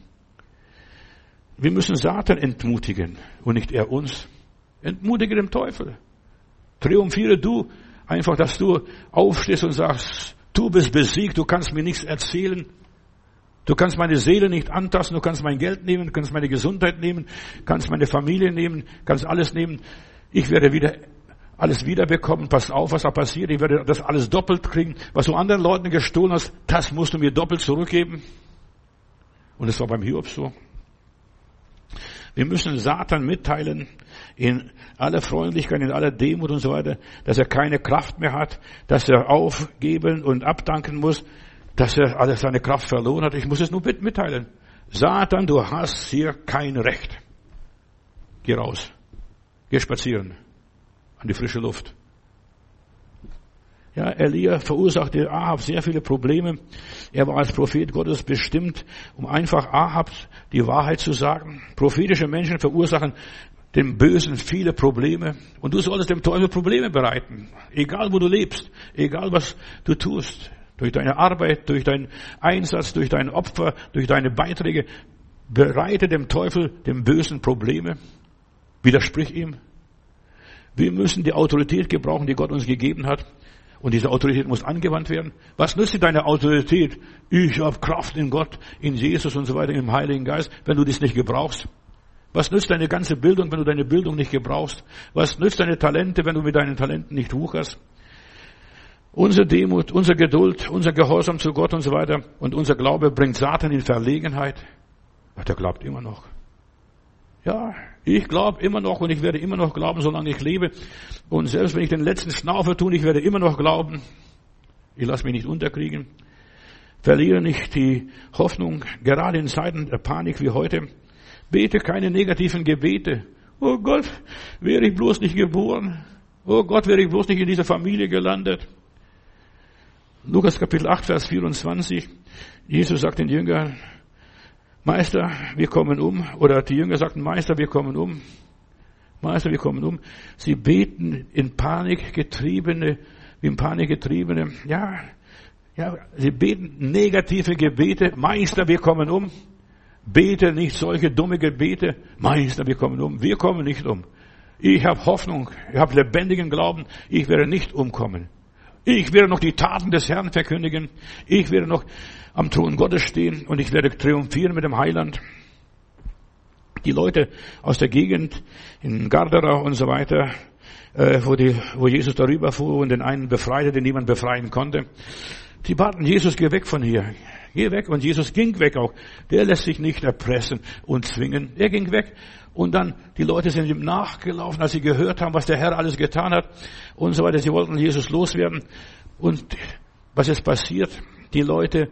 Wir müssen Satan entmutigen und nicht er uns. Entmutige den Teufel. Triumphiere du einfach, dass du aufstehst und sagst, du bist besiegt, du kannst mir nichts erzählen. Du kannst meine Seele nicht antasten, du kannst mein Geld nehmen, du kannst meine Gesundheit nehmen, kannst meine Familie nehmen, kannst alles nehmen. Ich werde wieder alles wiederbekommen. Pass auf, was da passiert. Ich werde das alles doppelt kriegen. Was du anderen Leuten gestohlen hast, das musst du mir doppelt zurückgeben. Und es war beim Hiob so. Wir müssen Satan mitteilen, in aller Freundlichkeit, in aller Demut und so weiter, dass er keine Kraft mehr hat, dass er aufgeben und abdanken muss, dass er alles seine Kraft verloren hat. Ich muss es nur mitteilen. Satan, du hast hier kein Recht. Geh raus. Geh spazieren. An die frische Luft. Ja, Elia verursachte Ahab sehr viele Probleme. Er war als Prophet Gottes bestimmt, um einfach Ahab die Wahrheit zu sagen. Prophetische Menschen verursachen dem Bösen viele Probleme. Und du solltest dem Teufel Probleme bereiten. Egal wo du lebst, egal was du tust. Durch deine Arbeit, durch deinen Einsatz, durch dein Opfer, durch deine Beiträge. Bereite dem Teufel, dem Bösen Probleme. Widersprich ihm. Wir müssen die Autorität gebrauchen, die Gott uns gegeben hat. Und diese Autorität muss angewandt werden. Was nützt dir deine Autorität? Ich habe Kraft in Gott, in Jesus und so weiter, im Heiligen Geist, wenn du dies nicht gebrauchst. Was nützt deine ganze Bildung, wenn du deine Bildung nicht gebrauchst? Was nützt deine Talente, wenn du mit deinen Talenten nicht wucherst? Unsere Demut, unsere Geduld, unser Gehorsam zu Gott und so weiter und unser Glaube bringt Satan in Verlegenheit. Ach, der glaubt immer noch. Ja, ich glaube immer noch und ich werde immer noch glauben, solange ich lebe. Und selbst wenn ich den letzten Schnaufer tue, ich werde immer noch glauben. Ich lasse mich nicht unterkriegen. Verliere nicht die Hoffnung, gerade in Zeiten der Panik wie heute. Bete keine negativen Gebete. Oh Gott, wäre ich bloß nicht geboren. Oh Gott, wäre ich bloß nicht in dieser Familie gelandet. Lukas Kapitel 8, Vers 24. Jesus sagt den Jüngern, Meister, wir kommen um. Oder die Jünger sagten, Meister, wir kommen um. Meister, wir kommen um. Sie beten in Panik getriebene, wie in Panik getriebene, ja, ja, sie beten negative Gebete. Meister, wir kommen um. Bete nicht solche dumme Gebete. Meister, wir kommen um. Wir kommen nicht um. Ich habe Hoffnung. Ich habe lebendigen Glauben. Ich werde nicht umkommen. Ich werde noch die Taten des Herrn verkündigen. Ich werde noch am Thron Gottes stehen und ich werde triumphieren mit dem Heiland. Die Leute aus der Gegend in Gardera und so weiter, äh, wo, die, wo Jesus darüber fuhr und den einen befreite, den niemand befreien konnte, die baten, Jesus, geh weg von hier. Geh weg. Und Jesus ging weg auch. Der lässt sich nicht erpressen und zwingen. Er ging weg. Und dann, die Leute sind ihm nachgelaufen, als sie gehört haben, was der Herr alles getan hat und so weiter. Sie wollten Jesus loswerden. Und was ist passiert? Die Leute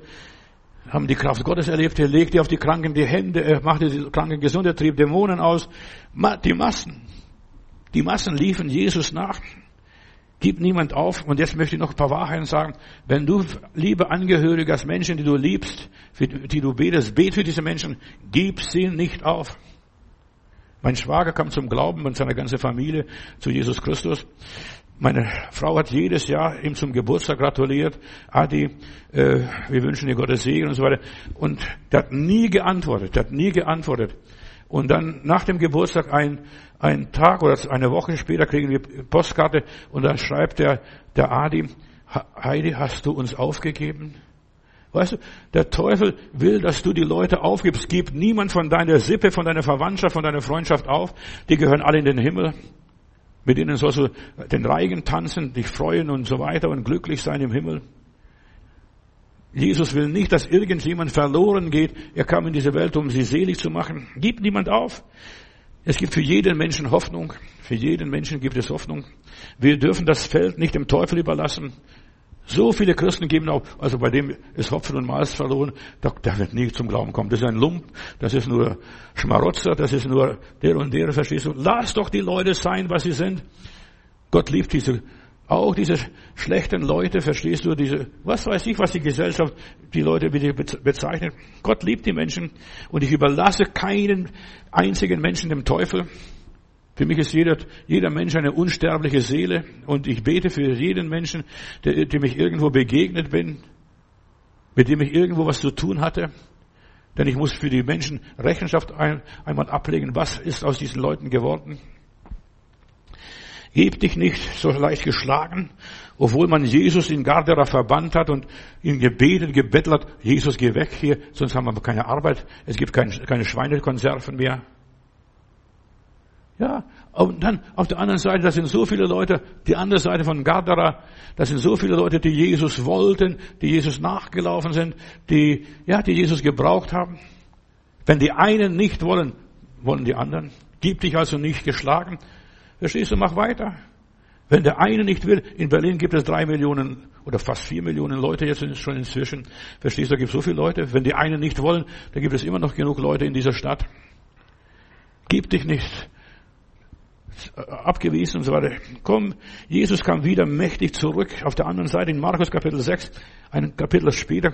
haben die Kraft Gottes erlebt. Er legte auf die Kranken die Hände, er machte die Kranken gesund, er trieb Dämonen aus. Die Massen, die Massen liefen Jesus nach. Gib niemand auf. Und jetzt möchte ich noch ein paar Wahrheiten sagen. Wenn du, liebe Angehörige, als Menschen, die du liebst, für die du betest, bet für diese Menschen, gib sie nicht auf. Mein Schwager kam zum Glauben und seine ganze Familie zu Jesus Christus. Meine Frau hat jedes Jahr ihm zum Geburtstag gratuliert. Adi, äh, wir wünschen dir Gottes Segen und so weiter. Und der hat nie geantwortet, der hat nie geantwortet. Und dann nach dem Geburtstag ein, ein Tag oder eine Woche später kriegen wir Postkarte und dann schreibt der, der Adi, Heidi, hast du uns aufgegeben? Weißt du, der Teufel will, dass du die Leute aufgibst. Gib niemand von deiner Sippe, von deiner Verwandtschaft, von deiner Freundschaft auf. Die gehören alle in den Himmel. Mit ihnen sollst du den Reigen tanzen, dich freuen und so weiter und glücklich sein im Himmel. Jesus will nicht, dass irgendjemand verloren geht. Er kam in diese Welt, um sie selig zu machen. Gib niemand auf. Es gibt für jeden Menschen Hoffnung. Für jeden Menschen gibt es Hoffnung. Wir dürfen das Feld nicht dem Teufel überlassen. So viele Christen geben auch, also bei dem ist Hopfen und Malz verloren, der wird nie zum Glauben kommen. Das ist ein Lump, das ist nur Schmarotzer, das ist nur der und der, verstehst du? Lass doch die Leute sein, was sie sind. Gott liebt diese, auch diese schlechten Leute, verstehst du, diese, was weiß ich, was die Gesellschaft, die Leute wie die bezeichnet. Gott liebt die Menschen und ich überlasse keinen einzigen Menschen dem Teufel. Für mich ist jeder, jeder Mensch eine unsterbliche Seele und ich bete für jeden Menschen, der, dem ich irgendwo begegnet bin, mit dem ich irgendwo was zu tun hatte. Denn ich muss für die Menschen Rechenschaft ein, einmal ablegen, was ist aus diesen Leuten geworden. Geb dich nicht so leicht geschlagen, obwohl man Jesus in Gardera verbannt hat und ihn gebetet, gebettelt hat, Jesus geh weg hier, sonst haben wir keine Arbeit, es gibt keine, keine Schweinekonserven mehr. Ja, und dann auf der anderen Seite, da sind so viele Leute, die andere Seite von Gadara, da sind so viele Leute, die Jesus wollten, die Jesus nachgelaufen sind, die, ja, die Jesus gebraucht haben. Wenn die einen nicht wollen, wollen die anderen. Gib dich also nicht geschlagen. Verstehst du, mach weiter. Wenn der eine nicht will, in Berlin gibt es drei Millionen oder fast vier Millionen Leute jetzt schon inzwischen. Verstehst du, da gibt es so viele Leute. Wenn die einen nicht wollen, dann gibt es immer noch genug Leute in dieser Stadt. Gib dich nicht abgewiesen und so weiter. Komm, Jesus kam wieder mächtig zurück. Auf der anderen Seite in Markus Kapitel 6, ein Kapitel später,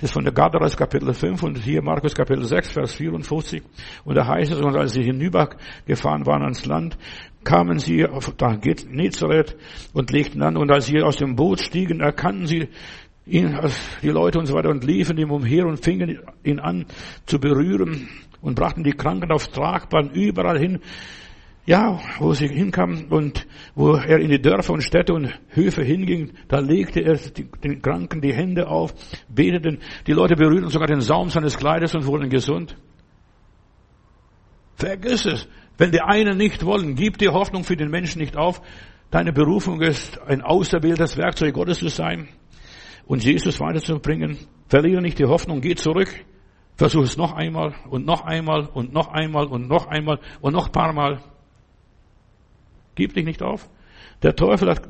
das von der Gadaras Kapitel 5 und hier Markus Kapitel 6, Vers 54. Und da heißt es, und als sie hinübergefahren waren ans Land, kamen sie auf da geht Nezareth und legten an. Und als sie aus dem Boot stiegen, erkannten sie ihn, die Leute und so weiter und liefen ihm umher und fingen ihn an zu berühren und brachten die Kranken auf Tragbahn überall hin ja, wo sie hinkamen und wo er in die Dörfer und Städte und Höfe hinging, da legte er den Kranken die Hände auf, beteten, die Leute berührten sogar den Saum seines Kleides und wurden gesund. Vergiss es. Wenn die einen nicht wollen, gib die Hoffnung für den Menschen nicht auf. Deine Berufung ist, ein auserwähltes Werkzeug Gottes zu sein und Jesus weiterzubringen. Verliere nicht die Hoffnung, geh zurück. Versuch es noch einmal und noch einmal und noch einmal und noch einmal und noch ein paar Mal. Gib dich nicht auf. Der Teufel hat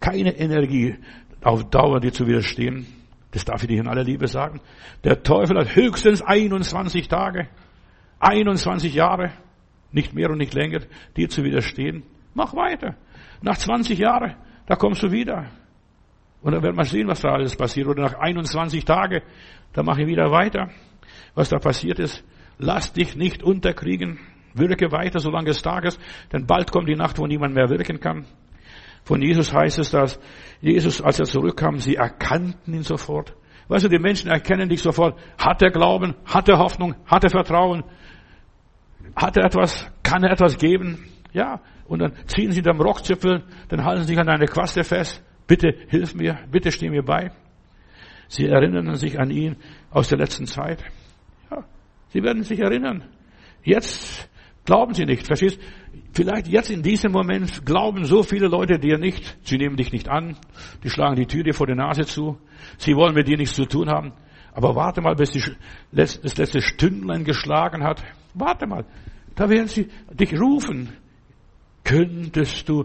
keine Energie, auf Dauer dir zu widerstehen. Das darf ich dir in aller Liebe sagen. Der Teufel hat höchstens 21 Tage, 21 Jahre, nicht mehr und nicht länger, dir zu widerstehen. Mach weiter. Nach 20 Jahren, da kommst du wieder. Und dann werden wir sehen, was da alles passiert. Oder nach 21 Tagen, da mache ich wieder weiter. was da passiert ist. Lass dich nicht unterkriegen. Wirke weiter, solange es Tag ist, denn bald kommt die Nacht, wo niemand mehr wirken kann. Von Jesus heißt es, dass Jesus, als er zurückkam, sie erkannten ihn sofort. Weißt du, die Menschen erkennen dich sofort. Hat er Glauben? Hat er Hoffnung? Hat er Vertrauen? Hat er etwas? Kann er etwas geben? Ja. Und dann ziehen sie am Rockzipfel, dann halten sie sich an eine Quaste fest. Bitte hilf mir, bitte steh mir bei. Sie erinnern sich an ihn aus der letzten Zeit. Ja, sie werden sich erinnern. Jetzt glauben sie nicht, verstehst? Vielleicht jetzt in diesem Moment glauben so viele Leute dir nicht. Sie nehmen dich nicht an. Die schlagen die Tür dir vor die Nase zu. Sie wollen mit dir nichts zu tun haben. Aber warte mal, bis das letzte Stündlein geschlagen hat. Warte mal. Da werden sie dich rufen. Könntest du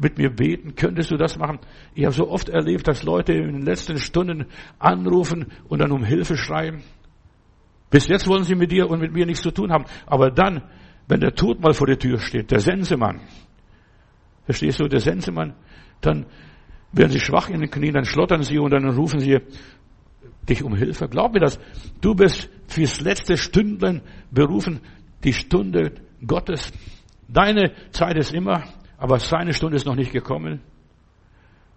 mit mir beten? Könntest du das machen? Ich habe so oft erlebt, dass Leute in den letzten Stunden anrufen und dann um Hilfe schreien. Bis jetzt wollen sie mit dir und mit mir nichts zu tun haben. Aber dann, wenn der Tod mal vor der Tür steht, der Sensemann, verstehst du, der Sensemann, dann werden sie schwach in den Knien, dann schlottern sie und dann rufen sie dich um Hilfe. Glaub mir das. Du bist fürs letzte Stündlein berufen, die Stunde Gottes. Deine Zeit ist immer aber seine Stunde ist noch nicht gekommen,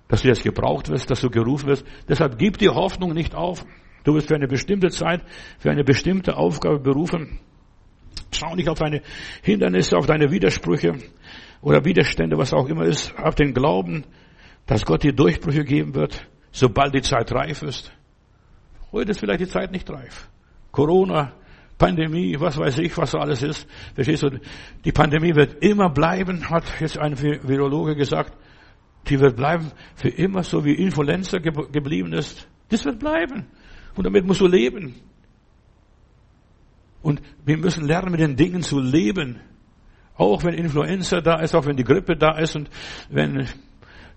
dass du jetzt gebraucht wirst, dass du gerufen wirst. Deshalb gib die Hoffnung nicht auf. Du wirst für eine bestimmte Zeit, für eine bestimmte Aufgabe berufen. Schau nicht auf deine Hindernisse, auf deine Widersprüche oder Widerstände, was auch immer ist. Hab den Glauben, dass Gott dir Durchbrüche geben wird, sobald die Zeit reif ist. Heute ist vielleicht die Zeit nicht reif. Corona Pandemie, was weiß ich, was so alles ist. Verstehst du? Die Pandemie wird immer bleiben, hat jetzt ein Virologe gesagt. Die wird bleiben für immer, so wie Influenza geblieben ist. Das wird bleiben. Und damit musst du leben. Und wir müssen lernen, mit den Dingen zu leben. Auch wenn Influenza da ist, auch wenn die Grippe da ist und wenn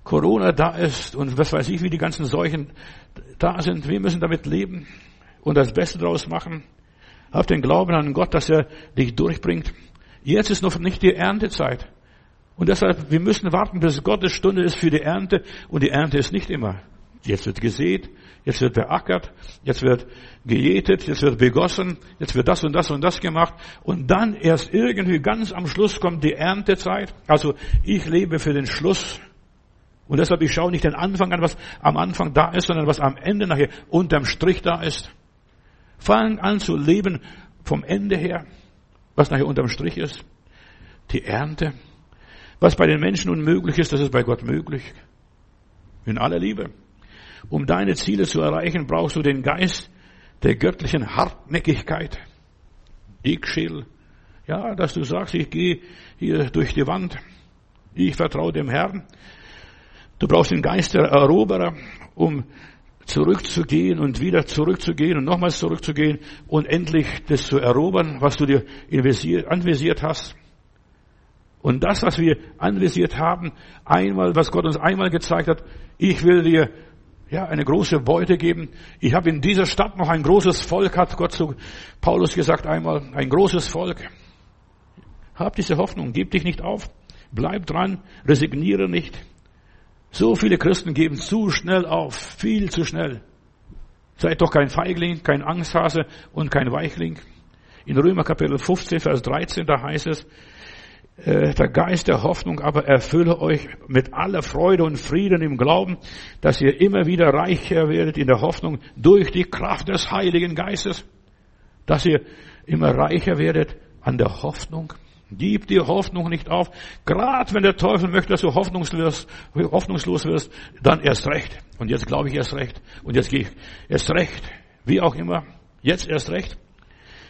Corona da ist und was weiß ich, wie die ganzen Seuchen da sind. Wir müssen damit leben und das Beste daraus machen. Hab den Glauben an Gott, dass er dich durchbringt. Jetzt ist noch nicht die Erntezeit. Und deshalb, wir müssen warten, bis Gottes Stunde ist für die Ernte. Und die Ernte ist nicht immer. Jetzt wird gesät, jetzt wird beackert, jetzt wird gejätet, jetzt wird begossen, jetzt wird das und das und das gemacht. Und dann erst irgendwie ganz am Schluss kommt die Erntezeit. Also ich lebe für den Schluss. Und deshalb, ich schaue nicht den Anfang an, was am Anfang da ist, sondern was am Ende nachher unterm Strich da ist. Fang an zu leben vom Ende her, was nachher unterm Strich ist. Die Ernte. Was bei den Menschen unmöglich ist, das ist bei Gott möglich. In aller Liebe. Um deine Ziele zu erreichen, brauchst du den Geist der göttlichen Hartnäckigkeit. Dickschädel. Ja, dass du sagst, ich gehe hier durch die Wand. Ich vertraue dem Herrn. Du brauchst den Geist der Eroberer, um zurückzugehen und wieder zurückzugehen und nochmals zurückzugehen und endlich das zu erobern, was du dir anvisiert hast. Und das, was wir anvisiert haben, einmal, was Gott uns einmal gezeigt hat, ich will dir ja, eine große Beute geben. Ich habe in dieser Stadt noch ein großes Volk, hat Gott zu Paulus gesagt einmal, ein großes Volk. Hab diese Hoffnung, gib dich nicht auf, bleib dran, resigniere nicht. So viele Christen geben zu schnell auf, viel zu schnell. Seid doch kein Feigling, kein Angsthase und kein Weichling. In Römer Kapitel 15, Vers 13, da heißt es, der Geist der Hoffnung aber erfülle euch mit aller Freude und Frieden im Glauben, dass ihr immer wieder reicher werdet in der Hoffnung durch die Kraft des Heiligen Geistes, dass ihr immer reicher werdet an der Hoffnung. Gib dir Hoffnung nicht auf. Gerade wenn der Teufel möchte, dass du hoffnungslos, hoffnungslos wirst, dann erst recht. Und jetzt glaube ich erst recht. Und jetzt gehe ich erst recht. Wie auch immer. Jetzt erst recht.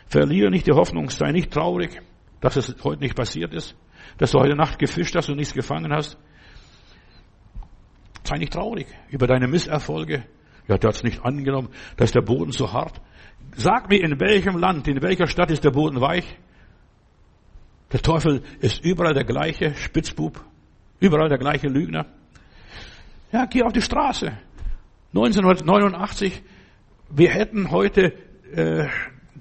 Verliere nicht die Hoffnung. Sei nicht traurig, dass es heute nicht passiert ist. Dass du heute Nacht gefischt hast und nichts gefangen hast. Sei nicht traurig über deine Misserfolge. Ja, hat es nicht angenommen. Da ist der Boden so hart. Sag mir, in welchem Land, in welcher Stadt ist der Boden weich? Der Teufel ist überall der gleiche Spitzbub, überall der gleiche Lügner. Ja, geh auf die Straße. 1989, wir hätten heute äh,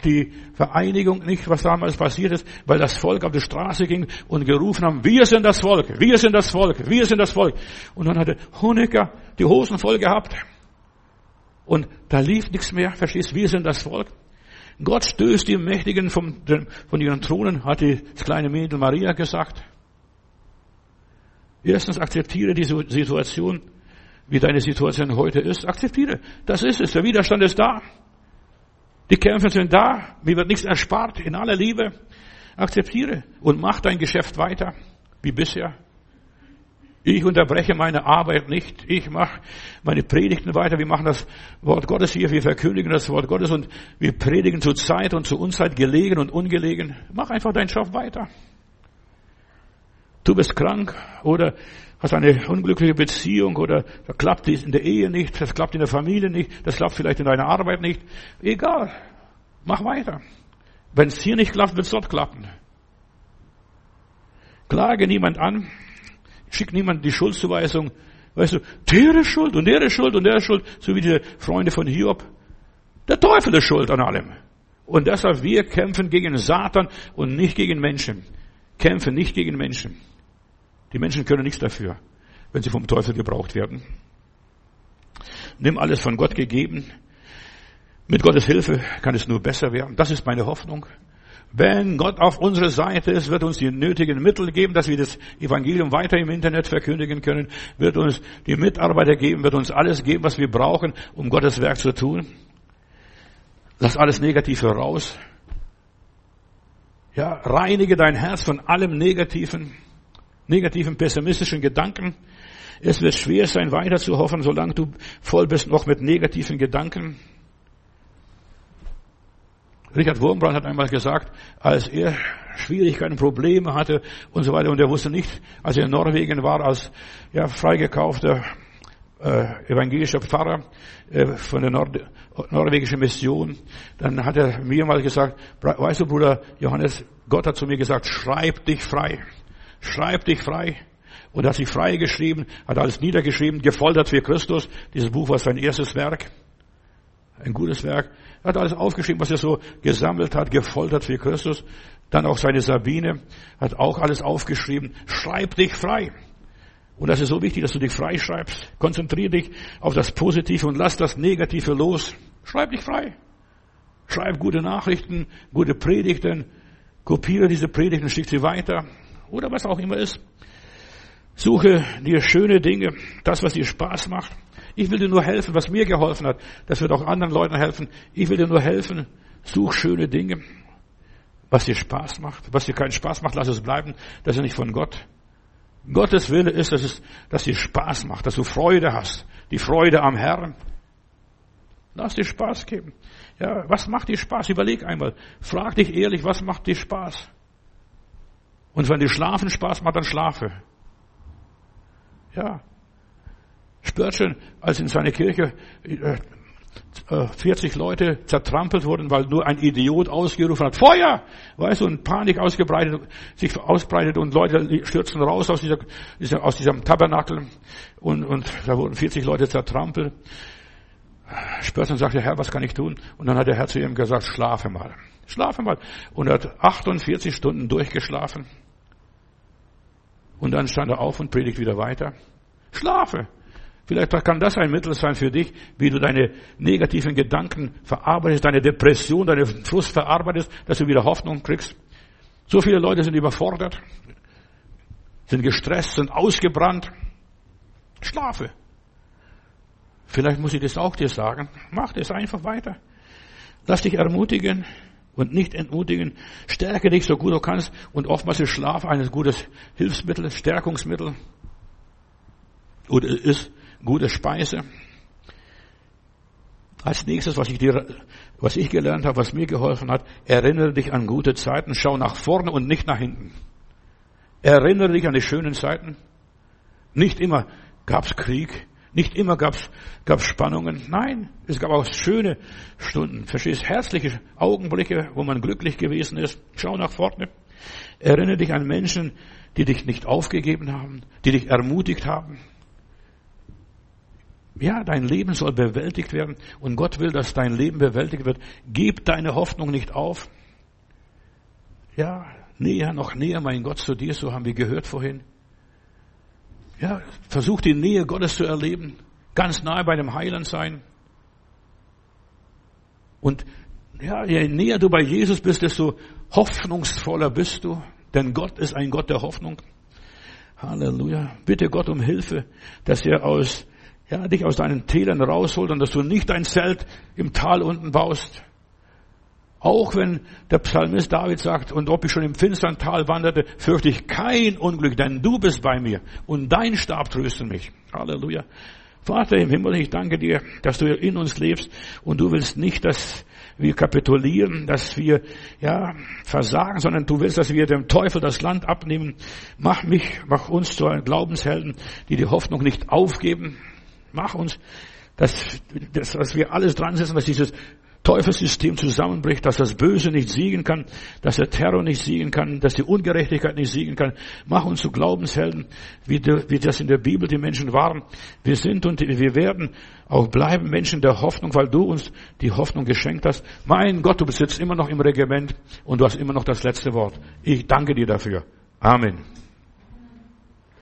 die Vereinigung nicht, was damals passiert ist, weil das Volk auf die Straße ging und gerufen haben, wir sind das Volk, wir sind das Volk, wir sind das Volk. Und dann hatte Honecker die Hosen voll gehabt und da lief nichts mehr, verstehst, wir sind das Volk. Gott stößt die Mächtigen vom, von ihren Thronen, hat die kleine Mädel Maria gesagt. Erstens akzeptiere die Situation, wie deine Situation heute ist. Akzeptiere. Das ist es. Der Widerstand ist da. Die Kämpfe sind da. Mir wird nichts erspart. In aller Liebe. Akzeptiere und mach dein Geschäft weiter, wie bisher. Ich unterbreche meine Arbeit nicht. Ich mache meine Predigten weiter. Wir machen das Wort Gottes hier. Wir verkündigen das Wort Gottes und wir predigen zu Zeit und zu Unzeit gelegen und ungelegen. Mach einfach deinen Job weiter. Du bist krank oder hast eine unglückliche Beziehung oder da klappt es in der Ehe nicht, das klappt in der Familie nicht, das klappt vielleicht in deiner Arbeit nicht. Egal. Mach weiter. Wenn es hier nicht klappt, wird es dort klappen. Klage niemand an, Schick niemand die Schuldzuweisung. Weißt du, der ist schuld und der ist schuld und der ist schuld, so wie die Freunde von Hiob. Der Teufel ist schuld an allem. Und deshalb wir kämpfen gegen Satan und nicht gegen Menschen. Kämpfen nicht gegen Menschen. Die Menschen können nichts dafür, wenn sie vom Teufel gebraucht werden. Nimm alles von Gott gegeben. Mit Gottes Hilfe kann es nur besser werden. Das ist meine Hoffnung. Wenn Gott auf unserer Seite ist, wird uns die nötigen Mittel geben, dass wir das Evangelium weiter im Internet verkündigen können, wird uns die Mitarbeiter geben, wird uns alles geben, was wir brauchen, um Gottes Werk zu tun. Lass alles Negative raus. Ja, reinige dein Herz von allem negativen, negativen, pessimistischen Gedanken. Es wird schwer sein, weiter zu hoffen, solange du voll bist noch mit negativen Gedanken. Richard Wurmbrand hat einmal gesagt, als er Schwierigkeiten, Probleme hatte und so weiter, und er wusste nicht, als er in Norwegen war, als ja, freigekaufter äh, evangelischer Pfarrer äh, von der Nord norwegischen Mission, dann hat er mir mal gesagt, weißt du, Bruder Johannes, Gott hat zu mir gesagt, schreib dich frei. Schreib dich frei. Und er hat sich frei geschrieben, hat alles niedergeschrieben, gefoltert für Christus. Dieses Buch war sein erstes Werk. Ein gutes Werk. Er hat alles aufgeschrieben, was er so gesammelt hat, gefoltert für Christus. Dann auch seine Sabine hat auch alles aufgeschrieben. Schreib dich frei. Und das ist so wichtig, dass du dich frei schreibst. Konzentriere dich auf das Positive und lass das Negative los. Schreib dich frei. Schreib gute Nachrichten, gute Predigten. Kopiere diese Predigten, schick sie weiter. Oder was auch immer ist. Suche dir schöne Dinge, das, was dir Spaß macht. Ich will dir nur helfen, was mir geholfen hat. Das wird auch anderen Leuten helfen. Ich will dir nur helfen. Such schöne Dinge. Was dir Spaß macht. Was dir keinen Spaß macht, lass es bleiben. Das ist nicht von Gott. Gottes Wille ist, dass es, dass dir Spaß macht, dass du Freude hast. Die Freude am Herrn. Lass dir Spaß geben. Ja, was macht dir Spaß? Überleg einmal. Frag dich ehrlich, was macht dir Spaß? Und wenn dir Schlafen Spaß macht, dann schlafe. Ja, Spurgeon, als in seiner Kirche 40 äh, äh, Leute zertrampelt wurden, weil nur ein Idiot ausgerufen hat, Feuer! Weißt du, und Panik ausgebreitet, sich ausbreitet und Leute stürzen raus aus, dieser, aus diesem Tabernakel und, und da wurden 40 Leute zertrampelt. Spurgeon sagte, Herr, was kann ich tun? Und dann hat der Herr zu ihm gesagt, schlafe mal. Schlafe mal. Und er hat 48 Stunden durchgeschlafen. Und dann stand er auf und predigt wieder weiter. Schlafe. Vielleicht kann das ein Mittel sein für dich, wie du deine negativen Gedanken verarbeitest, deine Depression, deine Frust verarbeitest, dass du wieder Hoffnung kriegst. So viele Leute sind überfordert, sind gestresst, sind ausgebrannt. Schlafe. Vielleicht muss ich das auch dir sagen. Mach das einfach weiter. Lass dich ermutigen und nicht entmutigen. Stärke dich so gut du kannst. Und oftmals ist Schlaf ein gutes Hilfsmittel, Stärkungsmittel. Oder ist gute Speise. Als nächstes, was ich dir, was ich gelernt habe, was mir geholfen hat, erinnere dich an gute Zeiten, schau nach vorne und nicht nach hinten. Erinnere dich an die schönen Zeiten. Nicht immer gab's Krieg, nicht immer gab's gab's Spannungen. Nein, es gab auch schöne Stunden. Verstehst? Herzliche Augenblicke, wo man glücklich gewesen ist. Schau nach vorne. Erinnere dich an Menschen, die dich nicht aufgegeben haben, die dich ermutigt haben, ja, dein Leben soll bewältigt werden und Gott will, dass dein Leben bewältigt wird. Gib deine Hoffnung nicht auf. Ja, näher, noch näher, mein Gott, zu dir, so haben wir gehört vorhin. Ja, versuch die Nähe Gottes zu erleben. Ganz nahe bei dem Heiland sein. Und Ja, je näher du bei Jesus bist, desto hoffnungsvoller bist du. Denn Gott ist ein Gott der Hoffnung. Halleluja. Bitte Gott um Hilfe, dass er aus, ja, dich aus deinen Tälern rausholt und dass du nicht dein Zelt im Tal unten baust. Auch wenn der Psalmist David sagt, und ob ich schon im finstern Tal wanderte, fürchte ich kein Unglück, denn du bist bei mir und dein Stab tröstet mich. Halleluja. Vater im Himmel, ich danke dir, dass du in uns lebst und du willst nicht, dass wir kapitulieren, dass wir, ja, versagen, sondern du willst, dass wir dem Teufel das Land abnehmen. Mach mich, mach uns zu Glaubenshelden, die die Hoffnung nicht aufgeben. Mach uns, dass, dass, dass wir alles dran setzen, dass dieses Teufelssystem zusammenbricht, dass das Böse nicht siegen kann, dass der Terror nicht siegen kann, dass die Ungerechtigkeit nicht siegen kann. Mach uns zu Glaubenshelden, wie, das in der Bibel die Menschen waren. Wir sind und wir werden auch bleiben Menschen der Hoffnung, weil du uns die Hoffnung geschenkt hast. Mein Gott, du bist immer noch im Regiment und du hast immer noch das letzte Wort. Ich danke dir dafür. Amen.